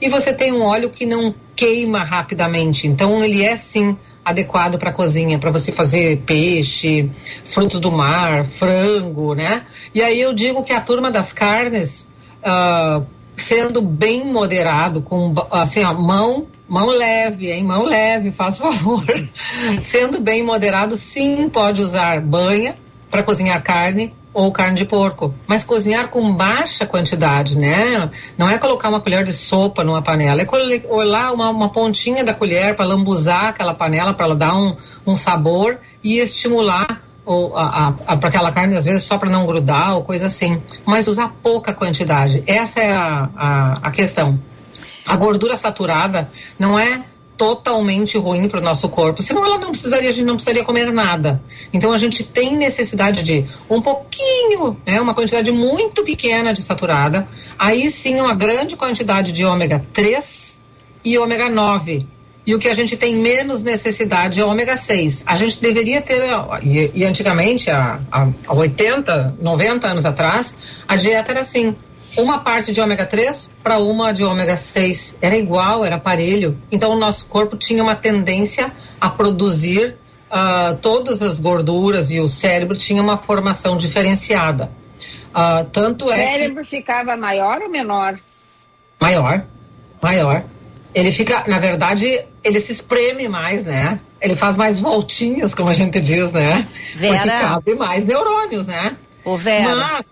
E você tem um óleo que não queima rapidamente, então ele é sim adequado para cozinha, para você fazer peixe, frutos do mar, frango, né? E aí eu digo que a turma das carnes, ah, sendo bem moderado, com assim, ó, mão, mão leve, hein? Mão leve, faz favor. sendo bem moderado, sim, pode usar banha para cozinhar carne ou carne de porco, mas cozinhar com baixa quantidade, né? Não é colocar uma colher de sopa numa panela, é colar uma, uma pontinha da colher para lambuzar aquela panela para ela dar um, um sabor e estimular para aquela carne, às vezes só para não grudar ou coisa assim, mas usar pouca quantidade. Essa é a, a, a questão. A gordura saturada não é totalmente ruim para o nosso corpo, senão ela não precisaria, a gente não precisaria comer nada. Então a gente tem necessidade de um pouquinho, né, uma quantidade muito pequena de saturada, aí sim uma grande quantidade de ômega 3 e ômega 9. e o que a gente tem menos necessidade é ômega 6. A gente deveria ter, e, e antigamente, há, há 80, 90 anos atrás, a dieta era assim: uma parte de ômega 3 para uma de ômega 6. Era igual, era aparelho. Então o nosso corpo tinha uma tendência a produzir uh, todas as gorduras e o cérebro tinha uma formação diferenciada. Uh, tanto o é. cérebro que... ficava maior ou menor? Maior, maior. Ele fica, na verdade, ele se espreme mais, né? Ele faz mais voltinhas, como a gente diz, né? Vera. Porque cabe mais neurônios, né? Ô, Vera. Mas,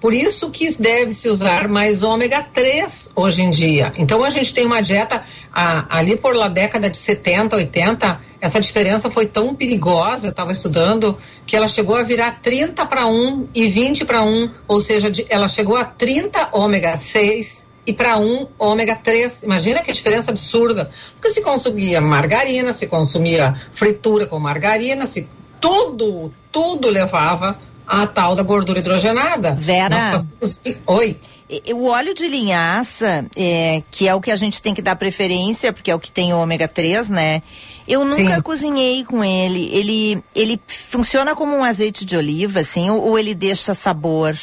por isso que deve-se usar mais ômega 3 hoje em dia. Então a gente tem uma dieta, a, ali por lá década de 70, 80, essa diferença foi tão perigosa, eu estava estudando, que ela chegou a virar 30 para 1 e 20 para 1, ou seja, ela chegou a 30 ômega 6 e para um ômega 3. Imagina que diferença absurda. Porque se consumia margarina, se consumia fritura com margarina, se tudo, tudo levava a tal da gordura hidrogenada. Vera. Passamos... Oi. O óleo de linhaça, é, que é o que a gente tem que dar preferência, porque é o que tem ômega 3, né? Eu nunca Sim. cozinhei com ele. Ele ele funciona como um azeite de oliva, assim, ou, ou ele deixa sabor?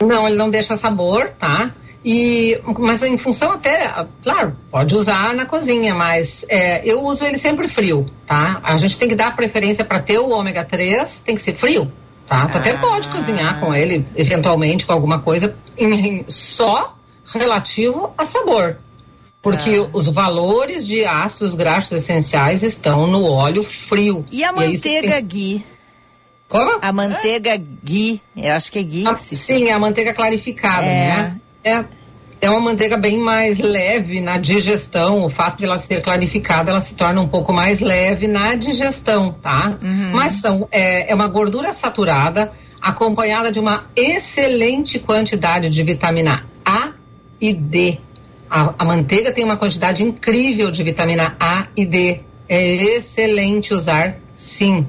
Não, ele não deixa sabor, tá? E, mas em função até, claro, pode usar na cozinha, mas é, eu uso ele sempre frio, tá? A gente tem que dar preferência para ter o ômega 3, tem que ser frio, tá? Tu até pode cozinhar com ele, eventualmente, com alguma coisa, em- só relativo a sabor. Porque os valores de ácidos graxos essenciais estão no óleo frio. E a manteiga tem- ghee? Como? A manteiga ghee, eu acho que é ghee. Ah, sim, é a manteiga clarificada, É. né? É, é uma manteiga bem mais leve na digestão. O fato de ela ser clarificada, ela se torna um pouco mais leve na digestão, tá? Mas são, é, é uma gordura saturada acompanhada de uma excelente quantidade de vitamina A e D. A, a manteiga tem uma quantidade incrível de vitamina A e D. É excelente usar, sim.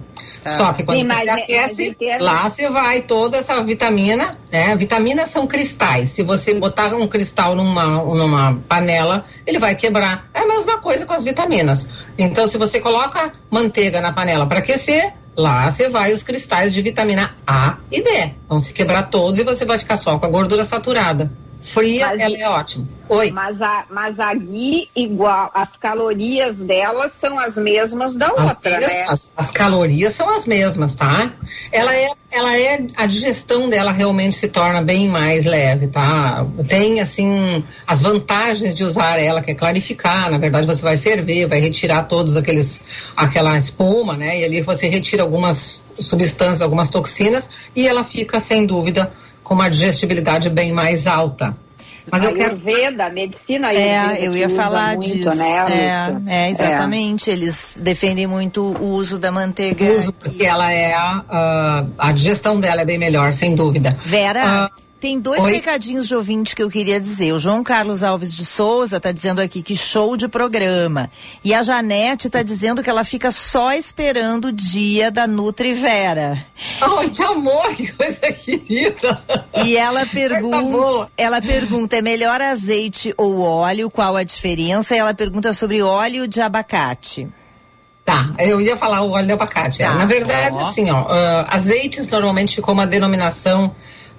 Só que quando Sim, você é- aquece, em termos- lá você vai toda essa vitamina, né? Vitaminas são cristais. Se você botar um cristal numa, numa panela, ele vai quebrar. É a mesma coisa com as vitaminas. Então, se você coloca manteiga na panela para aquecer, lá você vai os cristais de vitamina A e D. Vão se quebrar todos e você vai ficar só com a gordura saturada. Fria, Mas- ela é ótima. Oi. Mas a, mas a ghee igual, as calorias dela são as mesmas da As, outra, mes- né? as- as calorias são as mesmas, tá? Ela é, ela é, a digestão dela realmente se torna bem mais leve, tá? Tem, assim, as vantagens de usar ela, que é clarificar, na verdade você vai ferver, vai retirar todos aqueles, aquela espuma, né? E ali você retira algumas substâncias, algumas toxinas, e ela fica, sem dúvida, com uma digestibilidade bem mais alta. Mas eu quero Ayurveda, a medicina ayurveda É, eu ia falar muito, disso. né, Lúcia? é, é, exatamente. Eles defendem muito o uso da manteiga. uso, porque ela é a, a, a digestão dela é bem melhor, sem dúvida. Vera, Ah, tem dois oi? recadinhos de ouvinte que eu queria dizer. O João Carlos Alves de Souza está dizendo aqui que show de programa. E a Janete está dizendo que ela fica só esperando o dia da Nutrivera. Ai, que amor, que coisa querida. E ela Coisa pergunta, ela pergunta, é melhor azeite ou óleo? Qual a diferença? E ela pergunta sobre óleo de abacate. Tá, eu ia falar o óleo de abacate. é. Tá. Na verdade, Ó. assim, ó, ah, azeites normalmente ficou uma denominação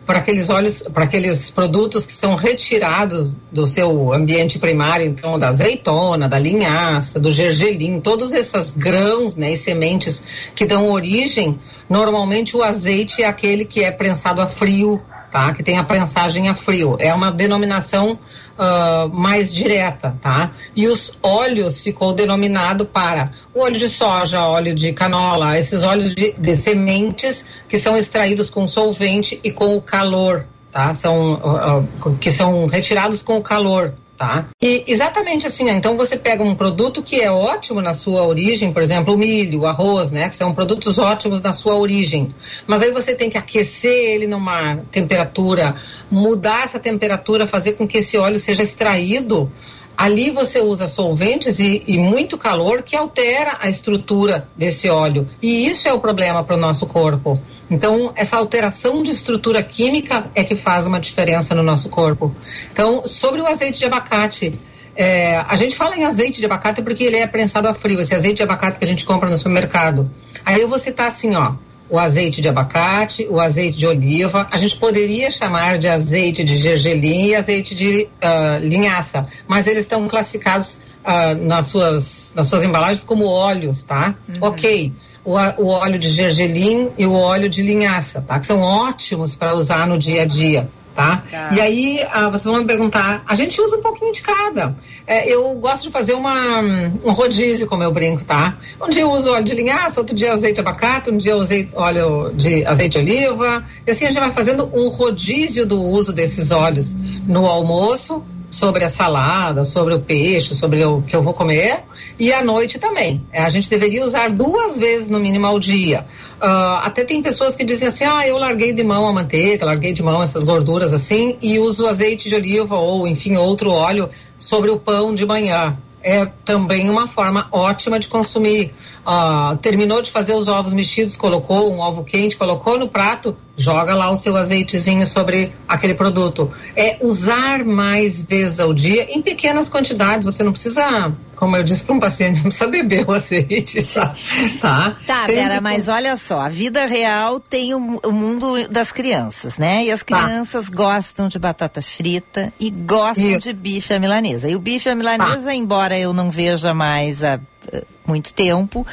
para aqueles óleos, para aqueles produtos que são retirados do seu ambiente primário, então da azeitona, da linhaça, do gergelim, todos esses grãos, né, e sementes que dão origem, normalmente o azeite é aquele que é prensado a frio, tá? Que tem a prensagem a frio. É uma denominação ah, mais direta, tá? E os óleos ficou denominado para o óleo de soja, óleo de canola, esses óleos de, de sementes que são extraídos com solvente e com o calor, tá? São ah, que são retirados com o calor. Tá? E exatamente assim, então você pega um produto que é ótimo na sua origem, por exemplo, o milho, o arroz, né, que são produtos ótimos na sua origem. Mas aí você tem que aquecer ele numa temperatura, mudar essa temperatura, fazer com que esse óleo seja extraído. Ali você usa solventes e, e muito calor que altera a estrutura desse óleo. E isso é o problema para o nosso corpo. Então, essa alteração de estrutura química é que faz uma diferença no nosso corpo. Então, sobre o azeite de abacate, É, a gente fala em azeite de abacate porque ele é prensado a frio, esse azeite de abacate que a gente compra no supermercado. Aí eu vou citar assim, ó, o azeite de abacate, o azeite de oliva, a gente poderia chamar de azeite de gergelim e azeite de ah, linhaça, mas eles estão classificados ah, nas, suas, nas suas embalagens como óleos, tá? Ok. O, o óleo de gergelim e o óleo de linhaça, tá? Que são ótimos para usar no dia a dia. Tá? E aí, ah, vocês vão me perguntar, a gente usa um pouquinho de cada. É, eu gosto de fazer uma, um rodízio, como eu brinco, tá? Um dia eu uso óleo de linhaça, outro dia azeite de abacate, um dia eu usei óleo de azeite de oliva. E assim a gente vai fazendo um rodízio do uso desses óleos no almoço, sobre a salada, sobre o peixe, sobre o que eu vou comer e à noite também. É, A gente deveria usar duas vezes no mínimo ao dia. Ah, até tem pessoas que dizem assim: ah, eu larguei de mão a manteiga, larguei de mão essas gorduras assim e uso azeite de oliva ou, enfim, outro óleo sobre o pão de manhã. É também uma forma ótima de consumir. Ah, terminou de fazer os ovos mexidos, colocou um ovo quente, colocou no prato, joga lá o seu azeitezinho sobre aquele produto. É usar mais vezes ao dia em pequenas quantidades. Você não precisa, como eu disse para um paciente, não precisa beber o azeite, tá? Tá, Tá, Sempre Vera, mas olha só, a vida real tem o, o mundo das crianças, né? E as Tá. crianças gostam de batata frita e gostam Isso. de bife à milanesa. E o bife à milanesa, embora eu não veja mais há eh, muito tempo,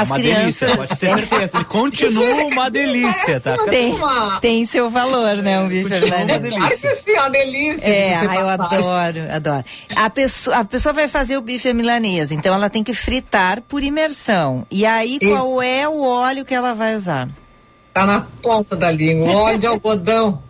as uma crianças delícia, pode ter certeza. Ele continua uma delícia, tá? tem, tem seu valor, né? Um bife à continua uma milanesa. delícia. Claro que sim, é uma delícia. É, ai, eu adoro, adoro. A pessoa, a pessoa vai fazer o bife à milanesa, então ela tem que fritar por imersão. E aí, qual é o óleo que ela vai usar? Tá na ponta da língua. Óleo de algodão.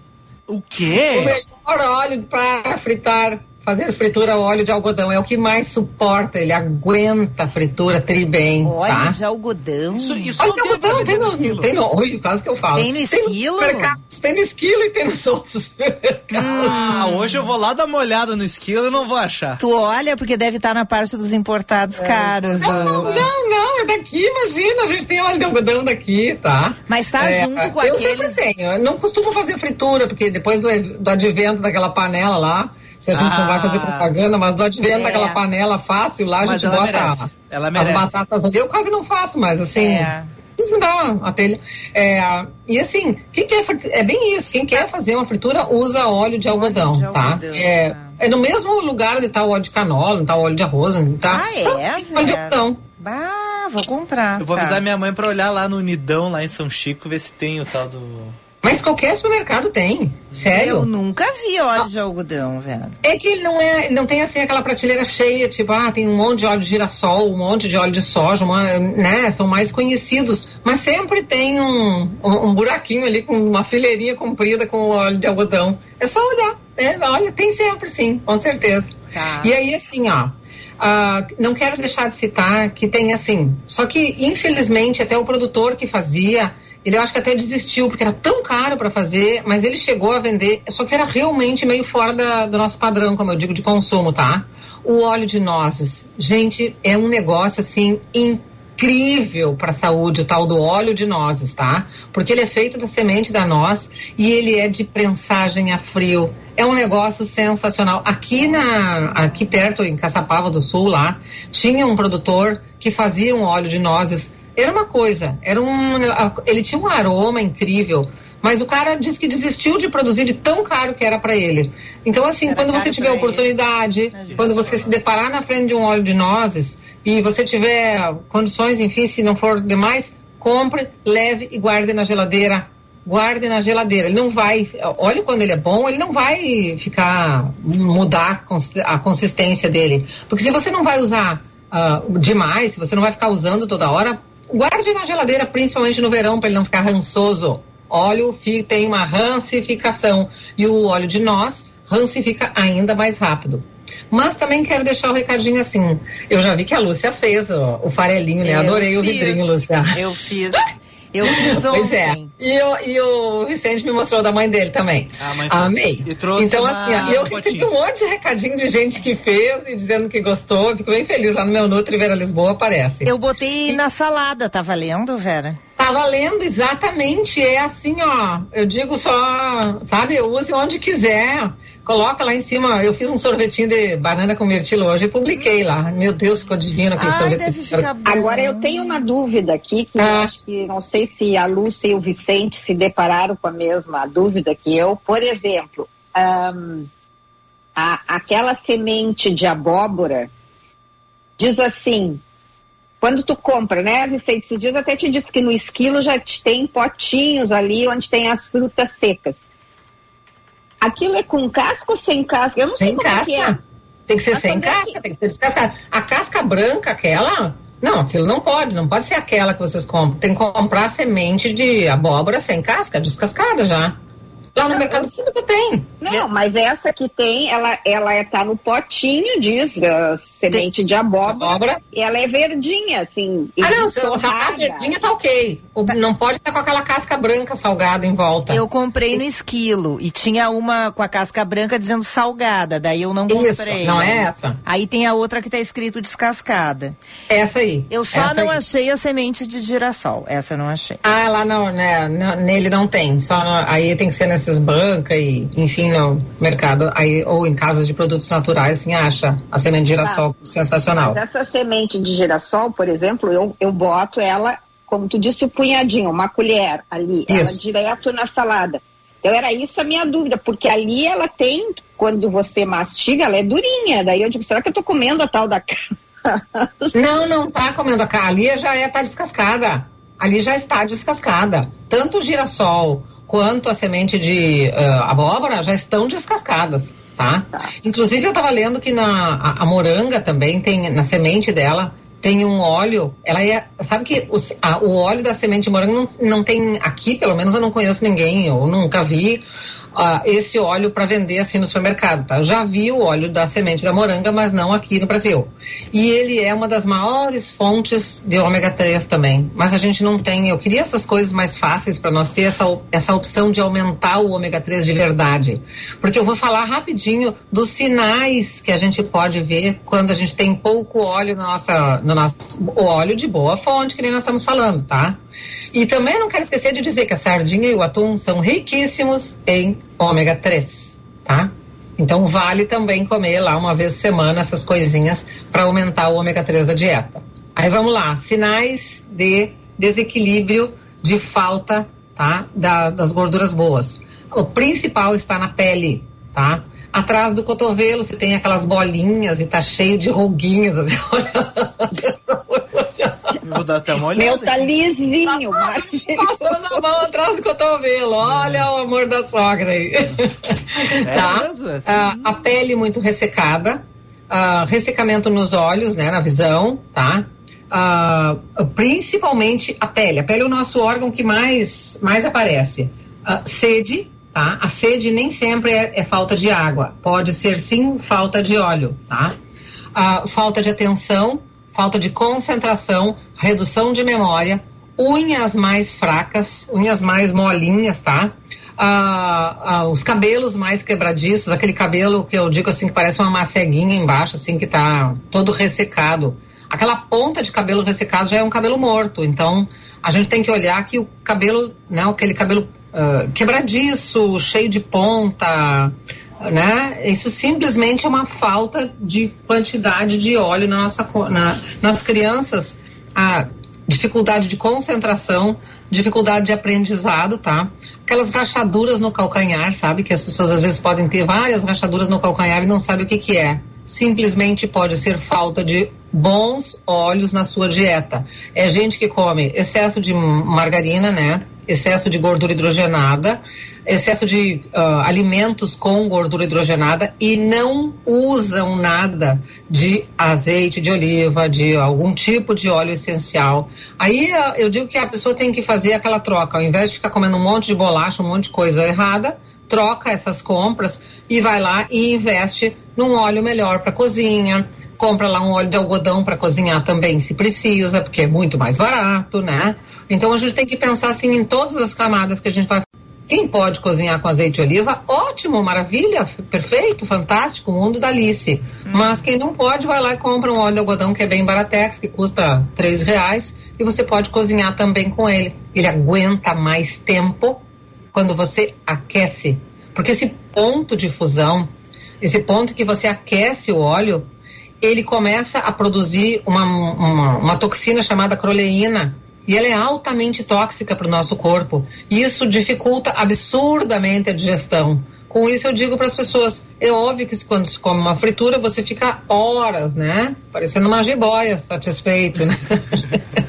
O O quê? melhor óleo para fritar, fazer fritura é óleo de algodão. É o que mais suporta, ele aguenta a fritura tri bem. Óleo tá? de algodão. Isso, isso Óleo não de tem pra algodão tem no no, esquilo. tem no, oi, quase que eu falo. Tem no esquilo? supermercados, tem no esquilo e tem nos outros supermercados. Ah, hoje eu vou lá dar uma olhada no esquilo e não vou achar. Tu olha, porque deve estar na parte dos importados caros. Não, não, não, não, é daqui, imagina, a gente tem óleo de algodão daqui, tá? Mas tá É, junto com eu aqueles. sempre tenho, eu não costumo fazer fritura, porque depois do, do advento daquela panela lá, se a gente não vai fazer Ah. propaganda, mas do advento É. daquela panela fácil lá, a Mas gente ela bota merece, ela as merece. batatas ali, eu quase não faço mais, assim. É. Isso me dá uma telha. É, e assim, quem quer é bem isso. Quem quer fazer uma fritura usa óleo de algodão, de tá? algodão, é, tá. é no mesmo lugar onde tá o óleo de canola, onde tá o óleo de arroz, onde tá. Ah, é, tá, óleo de algodão. Bah, vou comprar. Eu vou tá. avisar minha mãe pra olhar lá no Unidão, lá em São Chico, ver se tem o tal do. Mas qualquer supermercado tem. Sério? Eu nunca vi óleo de algodão, velho. É que ele não é, não tem assim aquela prateleira cheia, tipo, ah, tem um monte de óleo de girassol, um monte de óleo de soja, uma, né? São mais conhecidos. Mas sempre tem um, um, um buraquinho ali com uma fileirinha comprida com óleo de algodão. É só olhar. É, olha, tem sempre, sim, com certeza. Tá. E aí, assim, ó. ah, não quero deixar de citar que tem assim. Só que, infelizmente, até o produtor que fazia, ele eu acho que até desistiu, porque era tão caro para fazer, mas ele chegou a vender, só que era realmente meio fora da- do nosso padrão, como eu digo, de consumo, tá? O óleo de nozes. Gente, é um negócio assim incrível para a saúde, o tal do óleo de nozes, tá? Porque ele é feito da semente da noz e ele é de prensagem a frio. É um negócio sensacional. Aqui na aqui perto em Caçapava do Sul lá, tinha um produtor que fazia um óleo de nozes. Era uma coisa, era um ele tinha um aroma incrível. Mas o cara disse que desistiu de produzir de tão caro que era para ele. Então, assim, Era quando você tiver oportunidade, quando você se deparar na frente de um óleo de nozes e você tiver condições, enfim, se não for demais, compre, leve e guarde na geladeira. Guarde na geladeira. Ele não vai. Olha quando ele é bom, ele não vai ficar. mudar a cons- a consistência dele. Porque se você não vai usar ah, demais, se você não vai ficar usando toda hora, guarde na geladeira, principalmente no verão, para ele não ficar rançoso. Óleo tem uma rancificação e o óleo de noz rancifica ainda mais rápido. Mas também quero deixar o recadinho assim. Eu já vi que a Lúcia fez ó, o farelinho, né? Eu Adorei o fiz, vidrinho, Lúcia. Eu fiz. Eu fiz Pois é. ontem. E, o- e o Vicente me mostrou da mãe dele também. Ah, a mãe fez. Amei. E trouxe então, uma- assim, ó, eu um recebi potinho. um monte de recadinho de gente que fez e dizendo que gostou. Fico bem feliz lá no meu Nutri Vera Lisboa, aparece. Eu botei na salada, tá valendo, Vera? Tá valendo, exatamente. É assim, ó. Eu digo só, sabe, use onde quiser. Coloca lá em cima. Eu fiz um sorvetinho de banana com mirtilo hoje e publiquei lá. Meu Deus, ficou divino aquele sorvete. Agora eu tenho uma dúvida aqui que eu acho que não sei se a Lúcia e o Vicente se depararam com a mesma dúvida que eu. Por exemplo, ahn, a- aquela semente de abóbora diz assim. Quando tu compra, né, Vicente? Esses dias até te disse que no esquilo já te tem potinhos ali onde tem as frutas secas. Aquilo é com casca ou sem casca? Eu não sei Sem como é que é. casca. Tem que ser Mas sem casca, tem que ser descascada. A casca branca, aquela. Não, aquilo não pode, não pode ser aquela que vocês compram. Tem que comprar semente de abóbora sem casca, descascada já. Lá no Mercado Cívico tem. Não, mas essa que tem, ela, ela é, tá no potinho, diz, uh, semente de abóbora, e ela é verdinha, assim. Ah, não, se ela tá verdinha, tá ok. O- Não pode estar com aquela casca branca salgada em volta. Eu comprei no esquilo e tinha uma com a casca branca dizendo salgada, daí eu não Isso, comprei. não é essa? Aí tem a outra que tá escrito descascada. Essa aí. Eu só essa não aí. achei a semente de girassol. Essa eu não achei. Ah, lá não, né? Nele não tem. Só no- aí tem que ser nessas bancas e, enfim, no mercado. Aí, ou em casas de produtos naturais, assim, acha a semente de girassol sensacional. Mas essa semente de girassol, por exemplo, eu, eu boto ela, como tu disse, o punhadinho, uma colher ali, ela Isso. direto na salada. Então era isso a minha dúvida, porque ali ela tem, quando você mastiga, ela é durinha. Daí eu digo, será que eu tô comendo a tal da Não, não tá comendo a carne. Ali já é, tá descascada. Ali já está descascada. Tanto o girassol quanto a semente de ah, abóbora já estão descascadas, tá? Inclusive eu estava lendo que na a, a moranga também tem, na semente dela, tem um óleo, ela é, sabe que os- a- o óleo da semente de morango não, não tem, aqui pelo menos eu não conheço ninguém, eu nunca vi ah, esse óleo para vender assim no supermercado, tá? Eu já vi o óleo da semente da moranga, mas não aqui no Brasil. E ele é uma das maiores fontes de ômega 3 também. Mas a gente não tem. Eu queria essas coisas mais fáceis para nós ter essa, essa opção de aumentar o ômega 3 de verdade. Porque eu vou falar rapidinho dos sinais que a gente pode ver quando a gente tem pouco óleo na nossa, no nosso óleo de boa fonte, que nem nós estamos falando, tá? E também não quero esquecer de dizer que a sardinha e o atum são riquíssimos em ômega 3, tá? Então vale também comer lá uma vez por semana essas coisinhas para aumentar o ômega 3 da dieta. Aí vamos lá, sinais de desequilíbrio de falta, tá? Da- das gorduras boas. O principal está na pele, tá? Atrás do cotovelo você tem aquelas bolinhas e tá cheio de ruguinhas. Assim, Vou dar até uma olhada. Meu tá lisinho. Passando a mão atrás do cotovelo. Olha o amor da sogra aí. tá? mesmo? É assim? Ah, a pele muito ressecada, ah, ressecamento nos olhos, né, na visão, tá? Ah, principalmente a pele. A pele é o nosso órgão que mais, mais aparece. Ah, sede, tá? A sede nem sempre é, é falta de água. Pode ser sim falta de óleo, tá? Ah, falta de atenção, falta de concentração, redução de memória, unhas mais fracas, unhas mais molinhas, tá? Ah, ah, os cabelos mais quebradiços, aquele cabelo que eu digo assim que parece uma maceguinha embaixo, assim que tá todo ressecado. Aquela ponta de cabelo ressecado já é um cabelo morto, então a gente tem que olhar que o cabelo, né, aquele cabelo ah, quebradiço, cheio de ponta, né? Isso simplesmente é uma falta de quantidade de óleo na nossa, na, nas crianças. A dificuldade de concentração, dificuldade de aprendizado, tá? Aquelas rachaduras no calcanhar, sabe? Que as pessoas às vezes podem ter várias rachaduras no calcanhar e não sabem o que que é. Simplesmente pode ser falta de bons óleos na sua dieta. É gente que come excesso de margarina, né? Excesso de gordura hidrogenada, excesso de ah, alimentos com gordura hidrogenada e não usam nada de azeite de oliva, de algum tipo de óleo essencial. Aí ah, eu digo que a pessoa tem que fazer aquela troca, ao invés de ficar comendo um monte de bolacha, um monte de coisa errada, troca essas compras e vai lá e investe num óleo melhor para cozinha. Compra lá um óleo de algodão para cozinhar também, se precisa, porque é muito mais barato, né? Então a gente tem que pensar assim em todas as camadas que a gente vai quem pode cozinhar com azeite de oliva, ótimo, maravilha, perfeito, fantástico, mundo da Alice. Mas quem não pode, vai lá e compra um óleo de algodão que é bem baratex, que custa três reais, e você pode cozinhar também com ele. Ele aguenta mais tempo quando você aquece. Porque esse ponto de fusão esse ponto que você aquece o óleo, ele começa a produzir uma, uma, uma toxina chamada croleína. E ela é altamente tóxica para o nosso corpo. E isso dificulta absurdamente a digestão. Com isso eu digo para as pessoas, é óbvio que quando se come uma fritura você fica horas, né? Parecendo uma jiboia, satisfeito, né?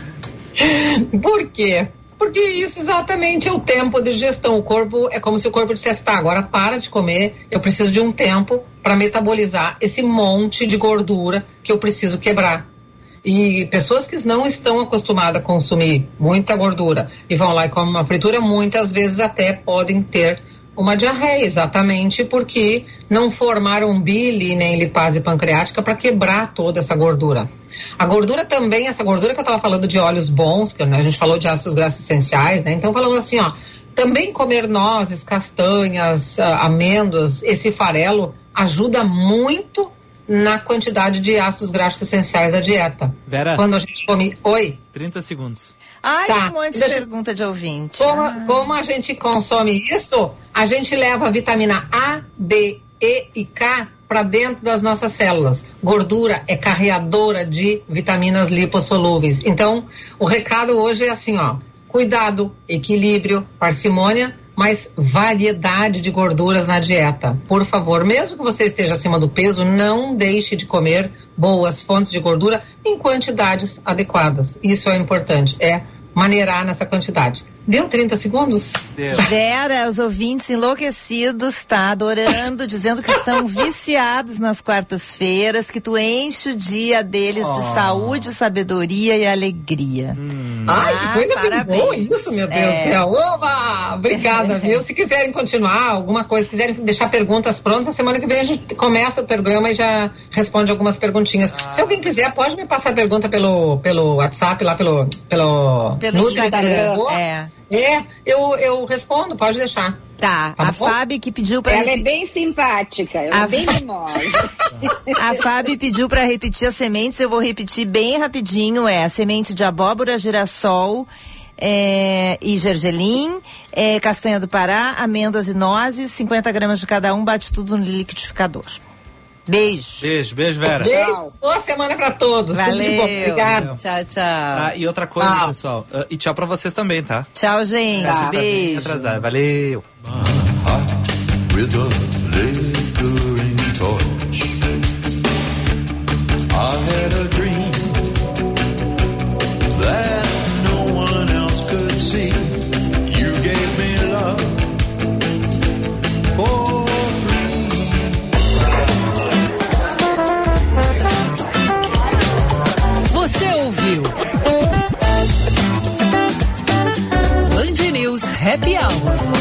Por quê? Porque isso exatamente é o tempo de digestão. O corpo é como se o corpo dissesse: tá, agora para de comer, eu preciso de um tempo para metabolizar esse monte de gordura que eu preciso quebrar. E pessoas que não estão acostumadas a consumir muita gordura e vão lá e comem uma fritura, muitas vezes até podem ter uma diarreia, exatamente porque não formaram bile nem lipase pancreática para quebrar toda essa gordura. A gordura também, essa gordura que eu estava falando de óleos bons, que né, a gente falou de ácidos graxos essenciais, né? Então falamos assim, ó, também comer nozes, castanhas, ah, amêndoas, esse farelo ajuda muito na quantidade de ácidos graxos essenciais da dieta. Vera. Quando a gente come. Oi? 30 segundos. Ai, Tá. um monte de Deixa- pergunta de ouvinte. Como, como a gente consome isso, a gente leva a vitamina A, D, E e K para dentro das nossas células. Gordura é carreadora de vitaminas lipossolúveis. Então, o recado hoje é assim, ó: cuidado, equilíbrio, parcimônia, mas variedade de gorduras na dieta. Por favor, mesmo que você esteja acima do peso, não deixe de comer boas fontes de gordura em quantidades adequadas. Isso é importante. É maneirar nessa quantidade. Deu 30 segundos? Vera, os ouvintes enlouquecidos, tá adorando, dizendo que estão viciados nas quartas-feiras, que tu enche o dia deles de Oh. saúde, sabedoria e alegria. Ai, Ah, que coisa parabéns. boa isso, meu Deus É. do céu. Oba! Obrigada, viu? Se quiserem continuar alguma coisa, quiserem deixar perguntas prontas, na semana que vem a gente começa o programa e já responde algumas perguntinhas. Ah. Se alguém quiser, pode me passar pergunta pelo, pelo WhatsApp, lá pelo... Pelo, Pelo Instagram, Tarô. é. É, eu, eu respondo, pode deixar. Tá, a bom? Fábio que pediu para Ela é bem simpática, ela A- é bem mimosa. A Fábio pediu para repetir as sementes, eu vou repetir bem rapidinho. É a semente de abóbora, girassol é, e gergelim, é, castanha do Pará, amêndoas e nozes, 50 gramas de cada um, bate tudo no liquidificador. Beijo. Beijo, beijo, Vera. Beijo, boa semana pra todos. Tudo de bom. Valeu. Obrigada. Tchau, tchau. Ah, e outra coisa, Tchau. pessoal. ah, e tchau pra vocês também, tá? Tchau, gente. Bem Beijo. atrasado. Valeu. Happy Hour.